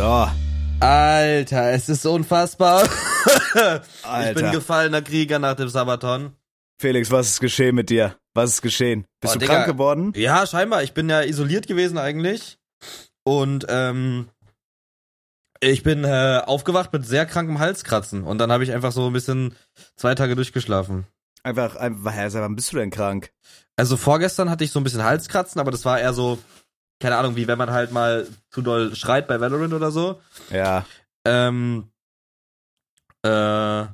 So. Alter, es ist unfassbar. Alter. Ich bin gefallener Krieger nach dem Sabaton. Felix, was ist geschehen mit dir? Was ist geschehen? Bist Oh, du Digga. krank geworden? Ja, scheinbar. Ich bin ja isoliert gewesen eigentlich. Und ähm, ich bin äh, aufgewacht mit sehr krankem Halskratzen. Und dann habe ich einfach so ein bisschen zwei Tage durchgeschlafen. Einfach, einfach, wann bist du denn krank? Also vorgestern hatte ich so ein bisschen Halskratzen, aber das war eher so, keine Ahnung, wie wenn man halt mal zu doll schreit bei Valorant oder so. Ja. Ähm, äh,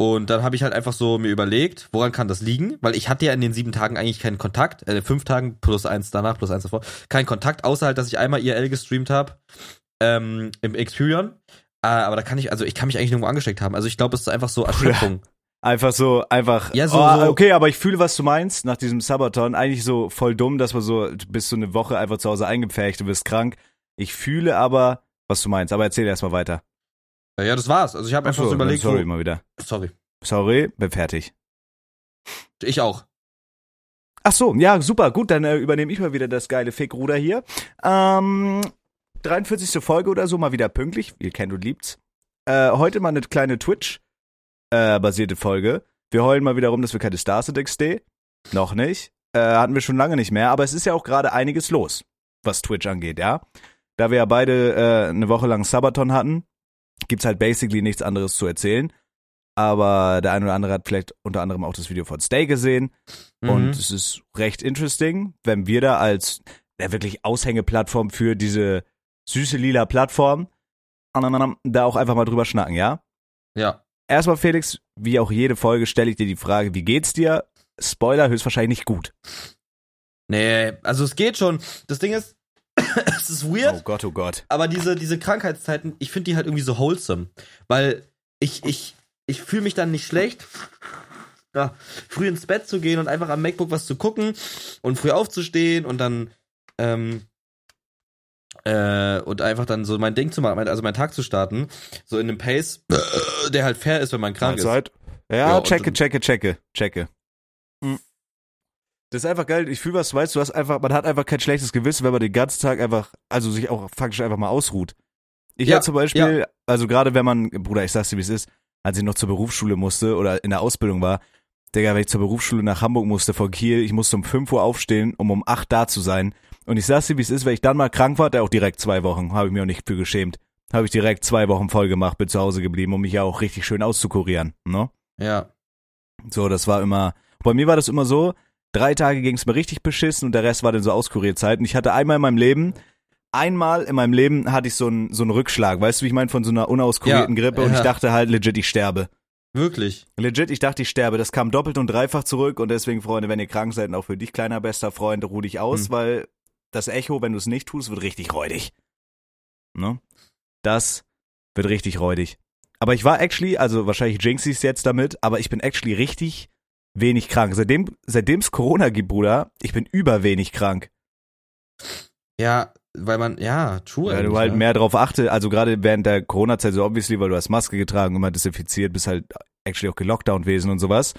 und dann habe ich halt einfach so mir überlegt, woran kann das liegen? Weil ich hatte ja in den sieben Tagen eigentlich keinen Kontakt, äh, fünf Tagen plus eins danach, plus eins davor, keinen Kontakt, außer halt, dass ich einmal IRL gestreamt habe ähm, im Experion. Äh, aber da kann ich, also ich kann mich eigentlich nirgendwo angesteckt haben. Also ich glaube, es ist einfach so Erschöpfung. Einfach so, einfach. Ja, so- oh, so- Okay, aber ich fühle, was du meinst nach diesem Sabaton. Eigentlich so voll dumm, dass man so, du bist so eine Woche einfach zu Hause eingepfercht, du bist krank. Ich fühle aber, was du meinst. Aber erzähl erst mal weiter. Äh, ja, das war's. Also ich habe einfach Ach so überlegt, Sorry, so, mal wieder. sorry. Sorry, bin fertig. Ich auch. Ach so, ja, super, gut, dann äh, übernehme ich mal wieder das geile Fickruder hier. Ähm, 43. Folge oder so, mal wieder pünktlich, ihr kennt und liebt's. Äh, heute mal eine kleine Twitch-basierte Folge. Wir heulen mal wieder rum, dass wir keine Stars sind XD. Noch nicht. Äh, hatten wir schon lange nicht mehr, aber es ist ja auch gerade einiges los, was Twitch angeht, ja. Da wir ja beide äh, eine Woche lang Sabaton hatten, gibt's halt basically nichts anderes zu erzählen. Aber der eine oder andere hat vielleicht unter anderem auch das Video von Stay gesehen. Und Mhm. es ist recht interesting, wenn wir da als ja, wirklich Aushängeplattform für diese süße lila Plattform da auch einfach mal drüber schnacken, ja? ja. Erstmal, Felix, wie auch jede Folge, stelle ich dir die Frage, wie geht's dir? Spoiler, höchstwahrscheinlich nicht gut. Nee, also es geht schon. Das Ding ist, es ist weird. Oh Gott, oh Gott. Aber diese, diese Krankheitszeiten, ich finde die halt irgendwie so wholesome. Weil ich, ich, ich fühle mich dann nicht schlecht, ja, früh ins Bett zu gehen und einfach am MacBook was zu gucken und früh aufzustehen und dann, ähm, äh, und einfach dann so mein Ding zu machen, also meinen Tag zu starten, so in einem Pace, der halt fair ist, wenn man krank ist. Mahlzeit. Ja, Ja, und- checke, checke, checke, checke. Hm. Das ist einfach geil. Ich fühle, was weißt. Du hast einfach, man hat einfach kein schlechtes Gewissen, wenn man den ganzen Tag einfach, also sich auch faktisch einfach mal ausruht. Ich Ja, ja, zum Beispiel, also gerade wenn man, Bruder, ich sag's dir, wie es ist, als ich noch zur Berufsschule musste oder in der Ausbildung war, Digga, wenn ich zur Berufsschule nach Hamburg musste von Kiel, ich musste um 5 Uhr aufstehen, um um 8 da zu sein. Und ich sag's dir, wie es ist, wenn ich dann mal krank war, da auch direkt zwei Wochen, habe ich mir auch nicht für geschämt. Habe ich direkt zwei Wochen voll gemacht, bin zu Hause geblieben, um mich ja auch richtig schön auszukurieren, ne? Ja. So, das war immer, bei mir war das immer so, drei Tage ging's mir richtig beschissen und der Rest war dann so Auskurierzeit. Und ich hatte einmal in meinem Leben, einmal in meinem Leben hatte ich so einen, so einen Rückschlag, weißt du, wie ich meine, von so einer unauskurierten Ja, Grippe und ja. ich dachte halt legit, ich sterbe. Wirklich. Legit, ich dachte, ich sterbe. Das kam doppelt und dreifach zurück und deswegen, Freunde, wenn ihr krank seid und auch für dich, kleiner bester Freund, ruh dich aus, Hm. weil das Echo, wenn du es nicht tust, wird richtig räudig. Ne? Das wird richtig räudig. Aber ich war actually, also wahrscheinlich jinx ich's jetzt damit, aber ich bin actually richtig wenig krank. Seitdem, seitdem's Corona gibt, Bruder, ich bin über wenig krank. Ja, weil man, ja, true. Weil du halt ne? mehr drauf achte, also gerade während der Corona-Zeit so obviously, weil du hast Maske getragen, immer desinfiziert, bist halt actually auch gelockdown gewesen und sowas.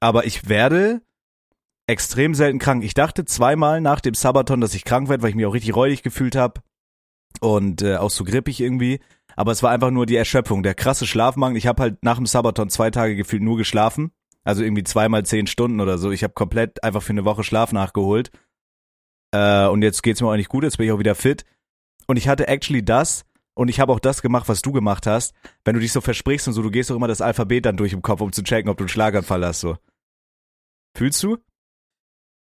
Aber ich werde extrem selten krank. Ich dachte zweimal nach dem Sabaton, dass ich krank werde, weil ich mich auch richtig räudig gefühlt habe und äh, auch so grippig irgendwie. Aber es war einfach nur die Erschöpfung, der krasse Schlafmangel. Ich habe halt nach dem Sabaton zwei Tage gefühlt nur geschlafen. Also irgendwie zweimal zehn Stunden oder so. Ich habe komplett einfach für eine Woche Schlaf nachgeholt. Äh, und jetzt geht's mir auch nicht gut, jetzt bin ich auch wieder fit. Und ich hatte actually das und ich habe auch das gemacht, was du gemacht hast. Wenn du dich so versprichst und so, du gehst doch immer das Alphabet dann durch im Kopf, um zu checken, ob du einen Schlaganfall hast, so. Fühlst du?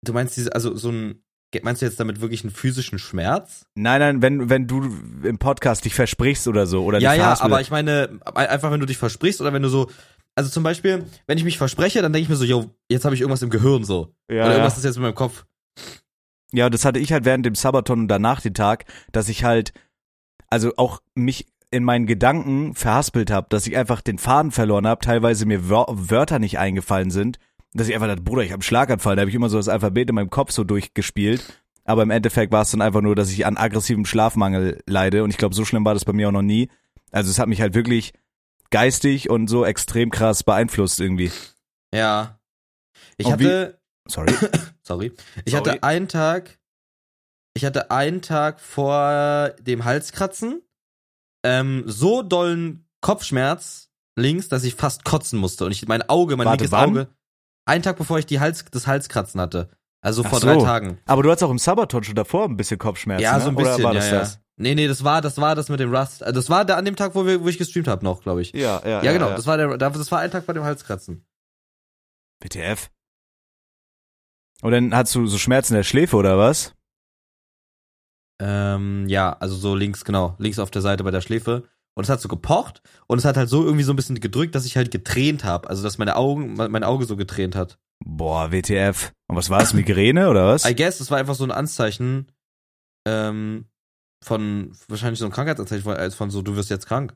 Du meinst diese, also so ein, meinst du jetzt damit wirklich einen physischen Schmerz? Nein, nein, wenn, wenn du im Podcast dich versprichst oder so, oder ja, ja, aber ich meine, einfach wenn du dich versprichst oder wenn du so, also zum Beispiel, wenn ich mich verspreche, dann denke ich mir so, yo, jetzt habe ich irgendwas im Gehirn so. ja, oder ja. irgendwas ist jetzt mit meinem Kopf. Ja, das hatte ich halt während dem Sabaton und danach den Tag, dass ich halt, also auch mich in meinen Gedanken verhaspelt habe, dass ich einfach den Faden verloren habe, teilweise mir Wör Wörter nicht eingefallen sind, dass ich einfach dachte, Bruder, ich habe einen Schlaganfall, da habe ich immer so das Alphabet in meinem Kopf so durchgespielt, aber im Endeffekt war es dann einfach nur, dass ich an aggressivem Schlafmangel leide und ich glaube, so schlimm war das bei mir auch noch nie. Also es hat mich halt wirklich geistig und so extrem krass beeinflusst irgendwie. Ja. Ich Und wie- hatte, Sorry. sorry, ich Sorry. hatte einen Tag, ich hatte einen Tag vor dem Halskratzen ähm, so dollen Kopfschmerz links, dass ich fast kotzen musste und ich mein Auge, mein Warte, linkes wann? Auge, einen Tag bevor ich die Hals, das Halskratzen hatte. Also vor so. drei Tagen. Aber du hattest auch im Sabaton schon davor ein bisschen Kopfschmerzen, Ja, ne? so ein bisschen. Oder war ja, das ja. das? Nee, nee, das war, das war das mit dem Rust. Also Das war der an dem Tag, wo wir, wo ich gestreamt habe noch, glaube ich. Ja, ja, Ja, genau. Das war der, das war ein Tag bei dem Halskratzen. WTF. Und dann hattest du so Schmerzen in der Schläfe oder was? Ähm, ja, also so links, genau, links auf der Seite bei der Schläfe. Und es hat so gepocht und es hat halt so irgendwie so ein bisschen gedrückt, dass ich halt getränt habe. Also dass meine Augen, mein Auge so getränt hat. Boah, WTF. Und was war es? Migräne oder was? I guess, das war einfach so ein Anzeichen ähm, von wahrscheinlich so ein Krankheitsanzeichen von, als von so, du wirst jetzt krank.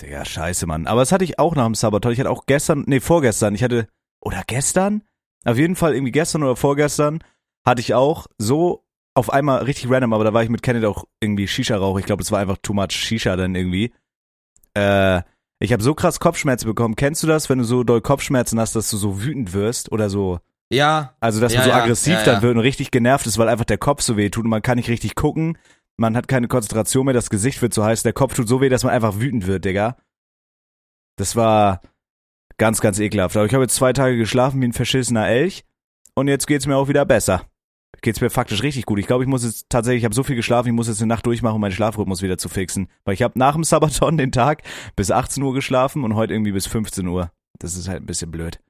Digga, scheiße, Mann. Aber das hatte ich auch nach dem Sabaton. Ich hatte auch gestern, nee, vorgestern. Ich hatte, oder gestern? Auf jeden Fall irgendwie gestern oder vorgestern hatte ich auch so auf einmal richtig random, aber da war ich mit Kenneth auch irgendwie Shisha-Rauch. Ich glaube, das war einfach too much Shisha dann irgendwie. Äh, ich habe so krass Kopfschmerzen bekommen. Kennst du das, wenn du so doll Kopfschmerzen hast, dass du so wütend wirst oder so? Ja, Also, dass Ja, man so ja, aggressiv ja, dann wird und richtig genervt ist, weil einfach der Kopf so weh tut und man kann nicht richtig gucken. Man hat keine Konzentration mehr, das Gesicht wird so heiß, der Kopf tut so weh, dass man einfach wütend wird, Digga. Das war ganz, ganz ekelhaft. Aber ich habe jetzt zwei Tage geschlafen wie ein verschissener Elch und jetzt geht's mir auch wieder besser. Geht's mir faktisch richtig gut. Ich glaube, ich muss jetzt tatsächlich, ich habe so viel geschlafen, ich muss jetzt eine Nacht durchmachen, um meinen Schlafrhythmus wieder zu fixen. Weil ich habe nach dem Sabaton den Tag bis 18 Uhr geschlafen und heute irgendwie bis 15 Uhr. Das ist halt ein bisschen blöd.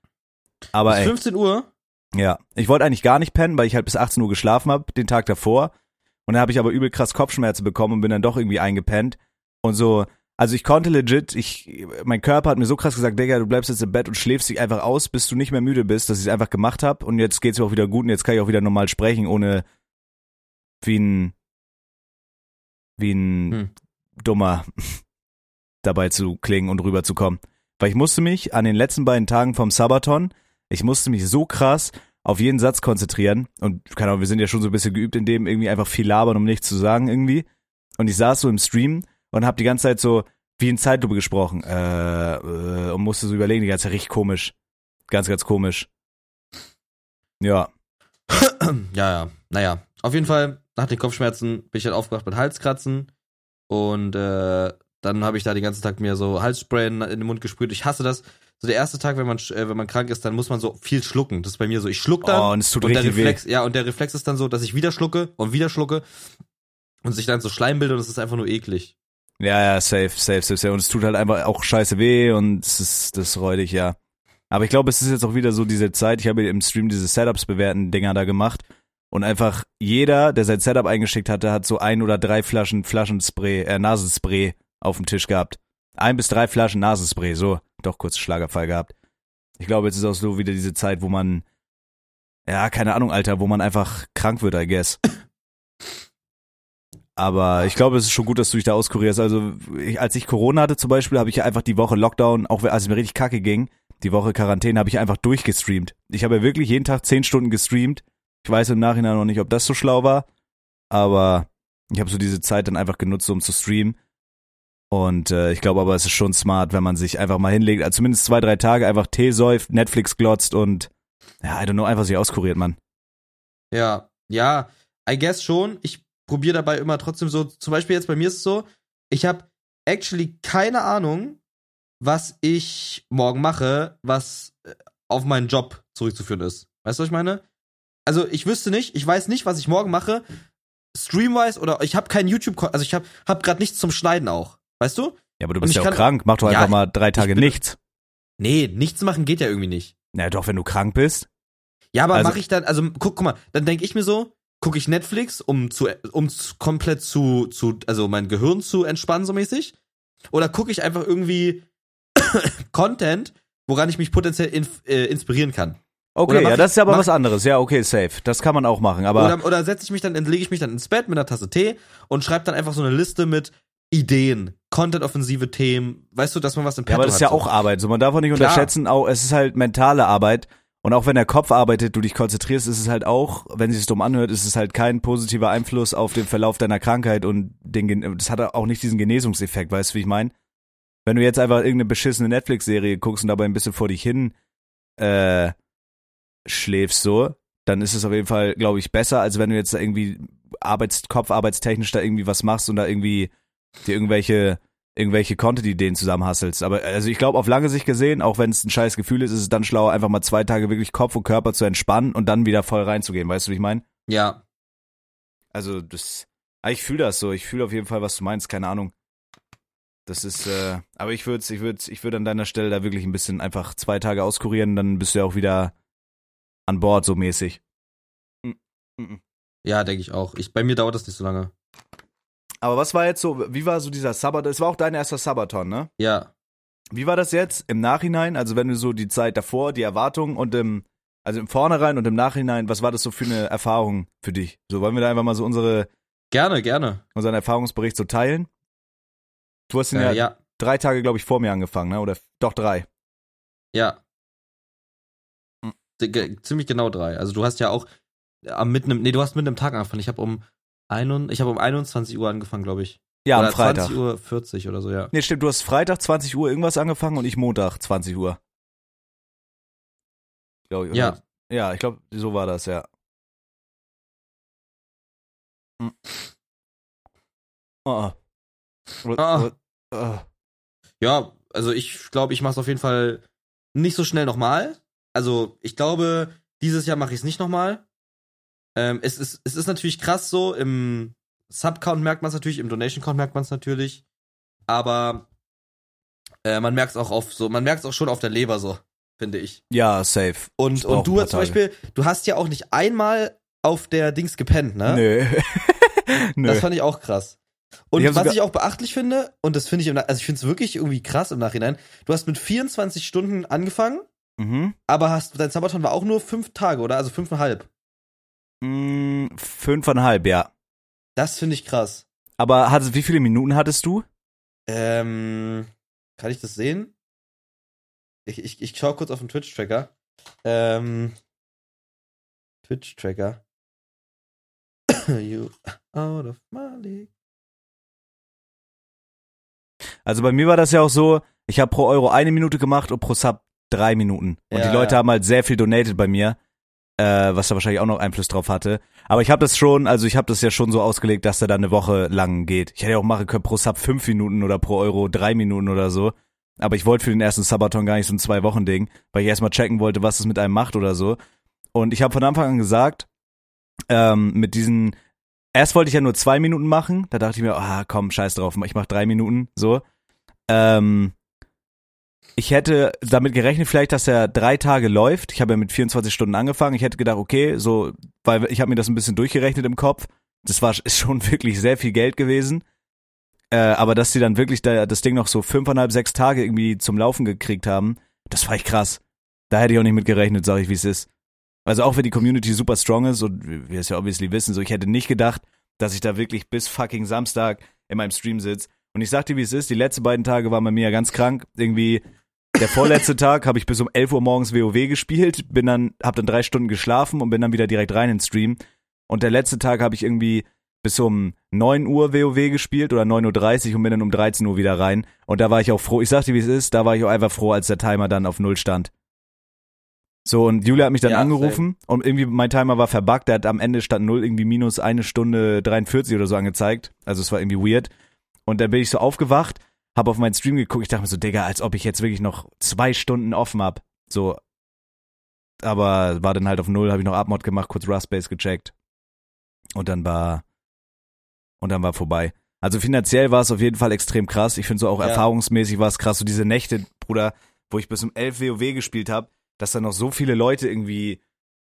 Aber bis ey. 15 Uhr. Ja, ich wollte eigentlich gar nicht pennen, weil ich halt bis 18 Uhr geschlafen habe, den Tag davor. Und dann habe ich aber übel krass Kopfschmerzen bekommen und bin dann doch irgendwie eingepennt. Und so, also ich konnte legit, ich, mein Körper hat mir so krass gesagt, Digga, du bleibst jetzt im Bett und schläfst dich einfach aus, bis du nicht mehr müde bist, dass ich es einfach gemacht habe. Und jetzt geht's mir auch wieder gut und jetzt kann ich auch wieder normal sprechen, ohne wie ein, wie ein Hm. dummer dabei zu klingen und rüberzukommen. Weil ich musste mich an den letzten beiden Tagen vom Sabaton, ich musste mich so krass auf jeden Satz konzentrieren und keine Ahnung, wir sind ja schon so ein bisschen geübt in dem irgendwie einfach viel labern, um nichts zu sagen irgendwie. Und ich saß so im Stream und hab die ganze Zeit so wie in Zeitlupe gesprochen äh, äh, und musste so überlegen, die ganze Zeit richtig komisch. Ganz, ganz komisch. Ja. ja, ja. Naja, auf jeden Fall, nach den Kopfschmerzen bin ich halt aufgewacht mit Halskratzen. Und äh, dann habe ich da den ganzen Tag mir so Halsspray in in den Mund gesprüht. Ich hasse das. So der erste Tag, wenn man äh, wenn man krank ist, dann muss man so viel schlucken. Das ist bei mir so. Ich schluck dann Oh, und es tut und der richtig weh. Reflex, ja, und der Reflex ist dann so, dass ich wieder schlucke und wieder schlucke und sich dann so Schleim bildet und es ist einfach nur eklig. Ja, ja, safe, safe, safe, safe. Und es tut halt einfach auch scheiße weh und es ist das räudig, ja. Aber ich glaube, es ist jetzt auch wieder so diese Zeit. Ich habe im Stream diese Setups bewerten Dinger da gemacht und einfach jeder, der sein Setup eingeschickt hatte, hat so ein oder drei Flaschen Flaschenspray, äh, Nasenspray auf dem Tisch gehabt. Ein bis drei Flaschen Nasenspray, so. Doch kurz Schlagerfall gehabt. Ich glaube, jetzt ist auch so wieder diese Zeit, wo man, ja, keine Ahnung, Alter, wo man einfach krank wird, I guess. Aber ich glaube, es ist schon gut, dass du dich da auskurierst. Also, ich, als ich Corona hatte zum Beispiel, habe ich einfach die Woche Lockdown, auch als es mir richtig kacke ging, die Woche Quarantäne, habe ich einfach durchgestreamt. Ich habe ja wirklich jeden Tag zehn Stunden gestreamt. Ich weiß im Nachhinein noch nicht, ob das so schlau war, aber ich habe so diese Zeit dann einfach genutzt, um zu streamen. Und äh, ich glaube aber, es ist schon smart, wenn man sich einfach mal hinlegt, also zumindest zwei, drei Tage einfach Tee säuft, Netflix glotzt und ja, I don't know, einfach sich auskuriert, Mann. Ja, ja, I guess schon. Ich probiere dabei immer trotzdem so, zum Beispiel jetzt bei mir ist es so, ich habe actually keine Ahnung, was ich morgen mache, was äh, auf meinen Job zurückzuführen ist. Weißt du, was ich meine? Also ich wüsste nicht, ich weiß nicht, was ich morgen mache, streamwise oder ich habe keinen YouTube, also ich habe hab gerade nichts zum Schneiden auch. Weißt du? Ja, aber du bist ja auch kann- krank, mach doch Ja, einfach mal drei Tage bin- nichts. Nee, nichts machen geht ja irgendwie nicht. Na doch, wenn du krank bist. Ja, aber Also- mache ich dann, also guck, guck mal, dann denke ich mir so, gucke ich Netflix, um zu, um komplett zu, zu, also mein Gehirn zu entspannen, so mäßig? Oder gucke ich einfach irgendwie Content, woran ich mich potenziell inf, äh, inspirieren kann? Okay, ja, ich- das ist aber mach- was anderes. Ja, okay, safe. Das kann man auch machen, aber oder oder setze ich mich dann, lege ich mich dann ins Bett mit einer Tasse Tee und schreibe dann einfach so eine Liste mit Ideen, Content-offensive Themen, weißt du, dass man was im Ja, Petto aber das ist ja so. auch Arbeit. So, man darf auch nicht Klar. unterschätzen, auch, es ist halt mentale Arbeit. Und auch wenn der Kopf arbeitet, du dich konzentrierst, ist es halt auch, wenn es sich dumm anhört, ist es halt kein positiver Einfluss auf den Verlauf deiner Krankheit und den, das hat auch nicht diesen Genesungseffekt, weißt du, wie ich meine? Wenn du jetzt einfach irgendeine beschissene Netflix-Serie guckst und dabei ein bisschen vor dich hin äh, schläfst so, dann ist es auf jeden Fall, glaube ich, besser, als wenn du jetzt irgendwie Arbeits Kopfarbeitstechnisch da irgendwie was machst und da irgendwie dir irgendwelche irgendwelche Content-Ideen zusammenhasselst. Aber also ich glaube, auf lange Sicht gesehen, auch wenn es ein scheiß Gefühl ist, ist es dann schlauer, einfach mal zwei Tage wirklich Kopf und Körper zu entspannen und dann wieder voll reinzugehen. Weißt du, wie ich meine? Ja. Also das, ah, ich fühle das so. Ich fühle auf jeden Fall, was du meinst. Keine Ahnung. Das ist, äh, aber ich würde, ich würde, ich würde an deiner Stelle da wirklich ein bisschen einfach zwei Tage auskurieren, dann bist du ja auch wieder an Bord so mäßig. Ja, denke ich auch. Ich, bei mir dauert das nicht so lange. Aber was war jetzt so, wie war so dieser Sabaton? Es war auch dein erster Sabaton, ne? Ja. Wie war das jetzt im Nachhinein? Also wenn du so die Zeit davor, die Erwartungen und im, also im Vornherein und im Nachhinein, was war das so für eine Erfahrung für dich? So wollen wir da einfach mal so unsere Gerne, gerne. unseren Erfahrungsbericht so teilen? Du hast ihn Äh, ja, ja, drei Tage, glaube ich, vor mir angefangen, ne? Oder doch drei. ja. Hm. Ziemlich genau drei. Also du hast ja auch am mitten im, nee, du hast mitten im Tag angefangen. Ich habe um ein, ich habe um 21 Uhr angefangen, glaube ich. Ja, oder am Freitag. 20 Uhr 40 oder so, ja. Nee, stimmt, du hast Freitag 20 Uhr irgendwas angefangen und ich Montag 20 Uhr. Glaub ich, Ja. Ja, ich glaube, so war das, ja. Hm. Oh. oh. Ah. Oh. Ja, also ich glaube, ich mache es auf jeden Fall nicht so schnell nochmal. Also ich glaube, dieses Jahr mache ich es nicht nochmal. Ähm, es, ist, es ist natürlich krass so, im Sub-Count merkt man es natürlich, im Donation-Count merkt man es natürlich. Aber äh, man merkt es auch auf so, man merkt es auch schon auf der Leber so, finde ich. Ja, safe. Und, Ich und du zum Beispiel, du hast ja auch nicht einmal auf der Dings gepennt, ne? Nö. Nö. Das fand ich auch krass. Und Ich was ich auch beachtlich finde, und das finde ich, im, also ich finde es wirklich irgendwie krass im Nachhinein, du hast mit 24 Stunden angefangen, mhm. aber hast, dein Sabaton war auch nur fünf Tage, oder? Also fünfeinhalb. Mm, fünfeinhalb, ja. Das finde ich krass. Aber hattest, wie viele Minuten hattest du? Ähm, kann ich das sehen? Ich, ich, ich schau kurz auf den Twitch-Tracker. Ähm, Twitch-Tracker. you out of my league. Also bei mir war das ja auch so, ich habe pro Euro eine Minute gemacht und pro Sub drei Minuten. Und Ja, die Leute ja. haben halt sehr viel donated bei mir, äh, was da wahrscheinlich auch noch Einfluss drauf hatte. Aber ich habe das schon, also ich habe das ja schon so ausgelegt, dass der dann eine Woche lang geht. Ich hätte ja auch machen können pro Sub fünf Minuten oder pro Euro drei Minuten oder so. Aber ich wollte für den ersten Sabaton gar nicht so ein Zwei-Wochen-Ding, weil ich erstmal checken wollte, was es mit einem macht oder so. Und ich habe von Anfang an gesagt, ähm, mit diesen, erst wollte ich ja nur zwei Minuten machen, da dachte ich mir, ah komm, scheiß drauf, ich mach drei Minuten, so. Ähm, ich hätte damit gerechnet, vielleicht, dass er drei Tage läuft. Ich habe ja mit 24 Stunden angefangen. Ich hätte gedacht, okay, so, weil ich habe mir das ein bisschen durchgerechnet im Kopf. Das war ist schon wirklich sehr viel Geld gewesen. Äh, aber dass sie dann wirklich da, das Ding noch so fünfeinhalb, sechs Tage irgendwie zum Laufen gekriegt haben, das war echt krass. Da hätte ich auch nicht mit gerechnet, sag ich, wie es ist. Also auch wenn die Community super strong ist und wir es ja obviously wissen, so ich hätte nicht gedacht, dass ich da wirklich bis fucking Samstag in meinem Stream sitze. Und ich sag dir, wie es ist, die letzten beiden Tage waren bei mir ja ganz krank. Irgendwie der vorletzte Tag habe ich bis um 11 Uhr morgens WoW gespielt, bin dann, hab dann drei Stunden geschlafen und bin dann wieder direkt rein in den Stream. Und der letzte Tag habe ich irgendwie bis um 9 Uhr WoW gespielt oder 9.30 Uhr und bin dann um 13 Uhr wieder rein. Und da war ich auch froh, ich sag dir, wie es ist, da war ich auch einfach froh, als der Timer dann auf Null stand. So, und Julia hat mich dann Ja, angerufen und irgendwie mein Timer war verbuggt, der hat am Ende stand null irgendwie minus eine Stunde 43 oder so angezeigt. Also es war irgendwie weird. Und dann bin ich so aufgewacht, hab auf meinen Stream geguckt, ich dachte mir so, Digga, als ob ich jetzt wirklich noch zwei Stunden offen hab. So. Aber war dann halt auf null, habe ich noch Abmod gemacht, kurz Rustbase gecheckt. Und dann war, und dann war vorbei. Also finanziell war es auf jeden Fall extrem krass. Ich finde so auch Ja. erfahrungsmäßig war es krass. So diese Nächte, Bruder, wo ich bis um 11 WoW gespielt habe, dass da noch so viele Leute irgendwie,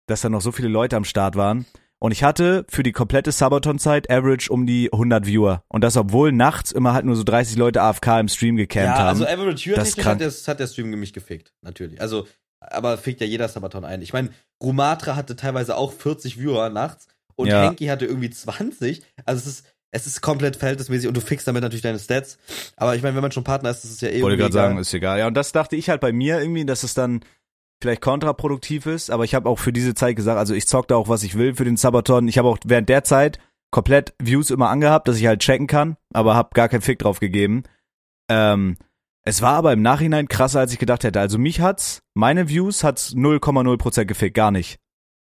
dass da noch so viele Leute am Start waren. Und ich hatte für die komplette Sabaton-Zeit Average um die 100 Viewer. Und das, obwohl nachts immer halt nur so 30 Leute AFK im Stream gecampt ja, haben. also Average Das Viewer krank. hat, der- hat der Stream mich gefickt, natürlich. Also, aber fickt ja jeder Sabaton ein. Ich meine, Rumatra hatte teilweise auch 40 Viewer nachts und Ja. Henki hatte irgendwie 20. Also es ist, es ist komplett verhältnismäßig und du fixst damit natürlich deine Stats. Aber ich meine, wenn man schon Partner ist, ist es ja eh Wollte gerade sagen, ist egal. Ja, und das dachte ich halt bei mir irgendwie, dass es dann vielleicht kontraproduktiv ist, aber ich habe auch für diese Zeit gesagt, also ich zock da auch, was ich will für den Sabaton. Ich habe auch während der Zeit komplett Views immer angehabt, dass ich halt checken kann, aber habe gar keinen Fick drauf gegeben. Ähm, es war aber im Nachhinein krasser, als ich gedacht hätte. Also mich hat's, meine Views hat's 0,0% gefickt, gar nicht.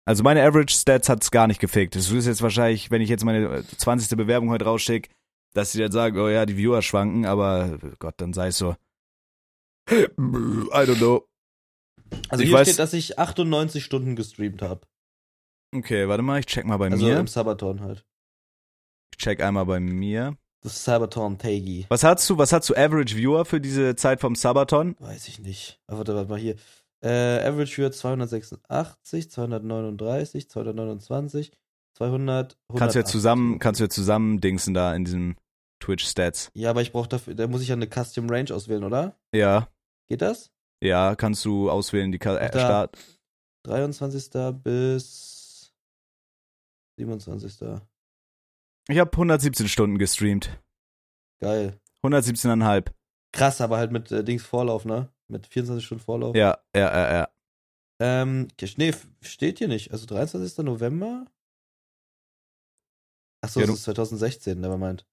Also meine Average Stats hat's gar nicht gefickt. Das ist jetzt wahrscheinlich, wenn ich jetzt meine 20. Bewerbung heute rausschicke, dass sie dann sagen, oh ja, die Viewer schwanken, aber Gott, dann sei es so. I don't know. Also Ich hier weiß- steht, dass ich 98 Stunden gestreamt habe. Okay, warte mal, ich check mal bei Also mir. im Sabaton halt. Ich check einmal bei mir. Das Sabaton Tagi. Was hast du, was hast du Average Viewer für diese Zeit vom Sabaton? Weiß ich nicht. Aber warte, warte mal hier. Äh, Average Viewer 286, 239, 229, 200. Kannst du ja 180. zusammen, kannst du ja zusammen dingsen da in diesem Twitch Stats. Ja, aber ich brauche dafür, da muss ich ja eine Custom Range auswählen, oder? Ja, Geht das? Ja, kannst du auswählen, die Ka äh. Start. 23. bis 27. Ich habe 117 Stunden gestreamt. Geil. 117,5. Krass, aber halt mit äh, Dings Vorlauf, ne? Mit 24 Stunden Vorlauf. Ja, ja, ja, ja. Ähm, nee, steht hier nicht. Also 23. November? Achso, Ja, das ist 2016, nevermind.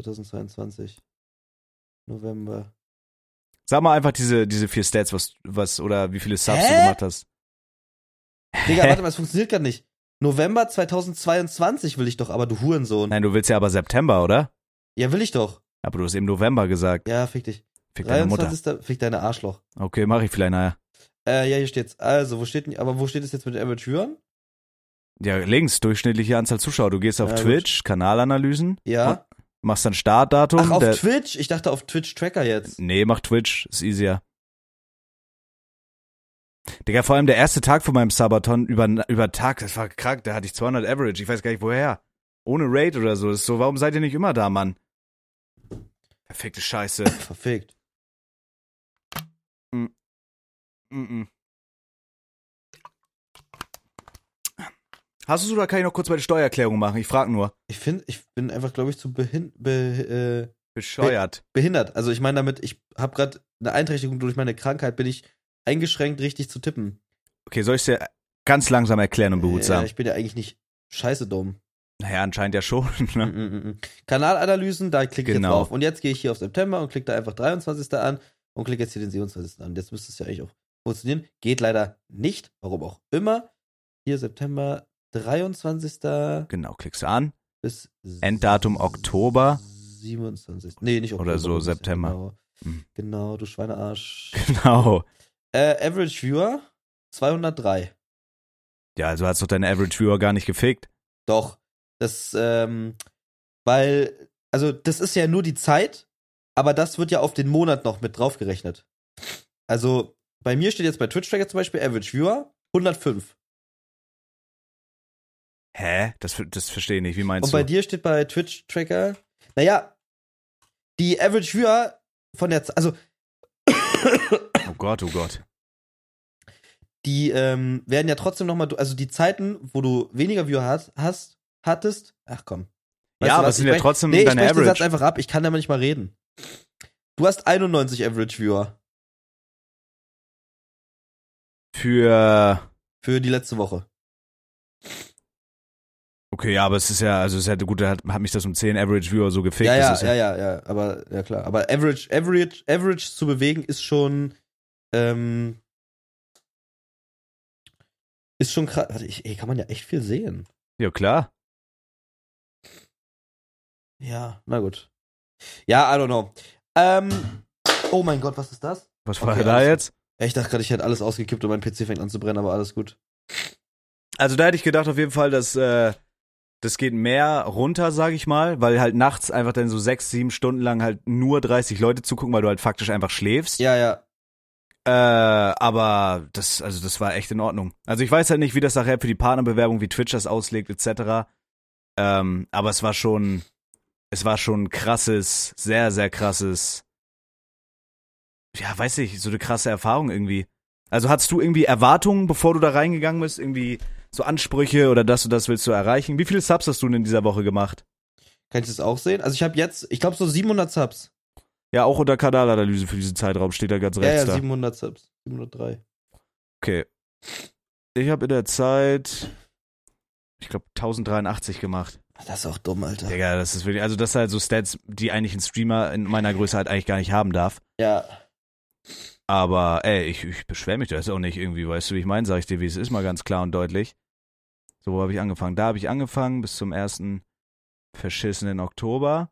2022. November. Sag mal einfach diese, diese vier Stats, was, was, oder wie viele Subs Hä? du gemacht hast. Digga, warte mal, es funktioniert gar nicht. November 2022 will ich doch, aber du Hurensohn. Nein, du willst ja aber September, oder? Ja, will ich doch. Aber du hast eben November gesagt. Ja, fick dich. Fick deine Mutter. 23. Fick deine Arschloch. Okay, mach ich vielleicht nachher. Äh, ja, hier steht's. Also, wo steht aber wo steht es jetzt mit den Average Viewern? Ja, links, durchschnittliche Anzahl Zuschauer. Du gehst auf Ja, gut. Twitch, Kanalanalysen, Ja. Machst dann Startdatum. Ach, auf der- Twitch? Ich dachte auf Twitch Tracker jetzt. Nee, mach Twitch, ist easier. Digga, vor allem der erste Tag von meinem Sabaton über, über Tag, das war krank, da hatte ich 200 Average, ich weiß gar nicht woher. Ohne Raid oder so, das ist so, warum seid ihr nicht immer da, Mann? Perfekte Scheiße. Verfickt. Mm-mm. Hast du es oder kann ich noch kurz meine Steuererklärung machen? Ich frag nur. Ich finde, ich bin einfach, glaube ich, zu behin be äh, Bescheuert. behindert. Also ich meine damit, ich habe gerade eine Einträchtigung durch meine Krankheit, bin ich eingeschränkt, richtig zu tippen. Okay, soll ich dir ganz langsam erklären und Ja, behutsam? ich bin ja eigentlich nicht scheiße dumm. naja, anscheinend ja schon. Ne? Mm, mm, mm. Kanalanalysen, da klicke ich Genau. jetzt drauf. Und jetzt gehe ich hier auf September und klicke da einfach 23. an und klicke jetzt hier den 27. an. Jetzt müsste es ja eigentlich auch funktionieren. Geht leider nicht, warum auch immer. Hier September 23. Genau, klickst du an. bis Enddatum Oktober. 27. Nee, nicht Oktober. Oder so, September. Genau, Hm. genau du Schweinearsch. Genau. äh, Average Viewer 203. Ja, also hast doch deine Average Viewer gar nicht gefickt. Doch. Das, ähm, weil, also das ist ja nur die Zeit, aber das wird ja auf den Monat noch mit draufgerechnet. Also, bei mir steht jetzt bei Twitch Tracker zum Beispiel Average Viewer 105. Hä? Das, das verstehe ich nicht. Wie meinst Und bei du? dir steht bei Twitch Tracker, naja, die Average Viewer von der, also, Oh Gott, oh Gott. die ähm, werden ja trotzdem nochmal, also die Zeiten, wo du weniger Viewer hast, hast hattest, ach komm. Weißt ja, du aber es sind Ich ja brech- trotzdem Nee, ich deine spreche den Satz Average. einfach ab, ich kann da nicht mal reden. Du hast 91 Average Viewer Für. für die letzte Woche. Okay, ja, aber es ist ja, also es ja gut, da hat, hat mich das um 10 Average Viewer so gefickt. ja, ja, ja, ja, ja, aber ja klar. Aber Average, Average, Average zu bewegen ist schon, ähm, ist schon krass. Warte, ich, ey, kann man ja echt viel sehen. ja, klar. Ja, na gut. Ja, I don't know. Ähm, oh mein Gott, was ist das? Was war Okay, da alles jetzt? Ich dachte gerade, ich hätte alles ausgekippt und mein PC fängt an zu brennen, aber alles gut. Also da hätte ich gedacht auf jeden Fall, dass äh, das geht mehr runter, sage ich mal, weil halt nachts einfach dann so sechs, sieben Stunden lang halt nur 30 Leute zugucken, weil du halt faktisch einfach schläfst. Ja, ja. Äh, aber das, also das war echt in Ordnung. Also ich weiß halt nicht, wie das nachher für die Partnerbewerbung, wie Twitch das auslegt, etc. Ähm, aber es war schon, es war schon krasses, sehr, sehr krasses, ja, weiß ich, so eine krasse Erfahrung irgendwie. Also hattest du irgendwie Erwartungen, bevor du da reingegangen bist, irgendwie so Ansprüche oder das und das willst du erreichen? Wie viele Subs hast du denn in dieser Woche gemacht? Kann ich das auch sehen? Also ich habe jetzt, ich glaube so 700 Subs. Ja, auch unter Kanalanalyse für diesen Zeitraum steht da ganz Ja, rechts ja, da. 700 Subs. 703. Okay. Ich habe in der Zeit, ich glaube, 1083 gemacht. Das ist auch dumm, Alter. Digga, das ist wirklich, also das sind halt so Stats, die eigentlich ein Streamer in meiner Größe halt eigentlich gar nicht haben darf. Ja. Aber ey, ich, ich beschwere mich da jetzt auch nicht irgendwie, weißt du, wie ich meine, sag ich dir, wie es ist, mal ganz klar und deutlich. So, wo habe ich angefangen? Da habe ich angefangen bis zum ersten verschissenen Oktober.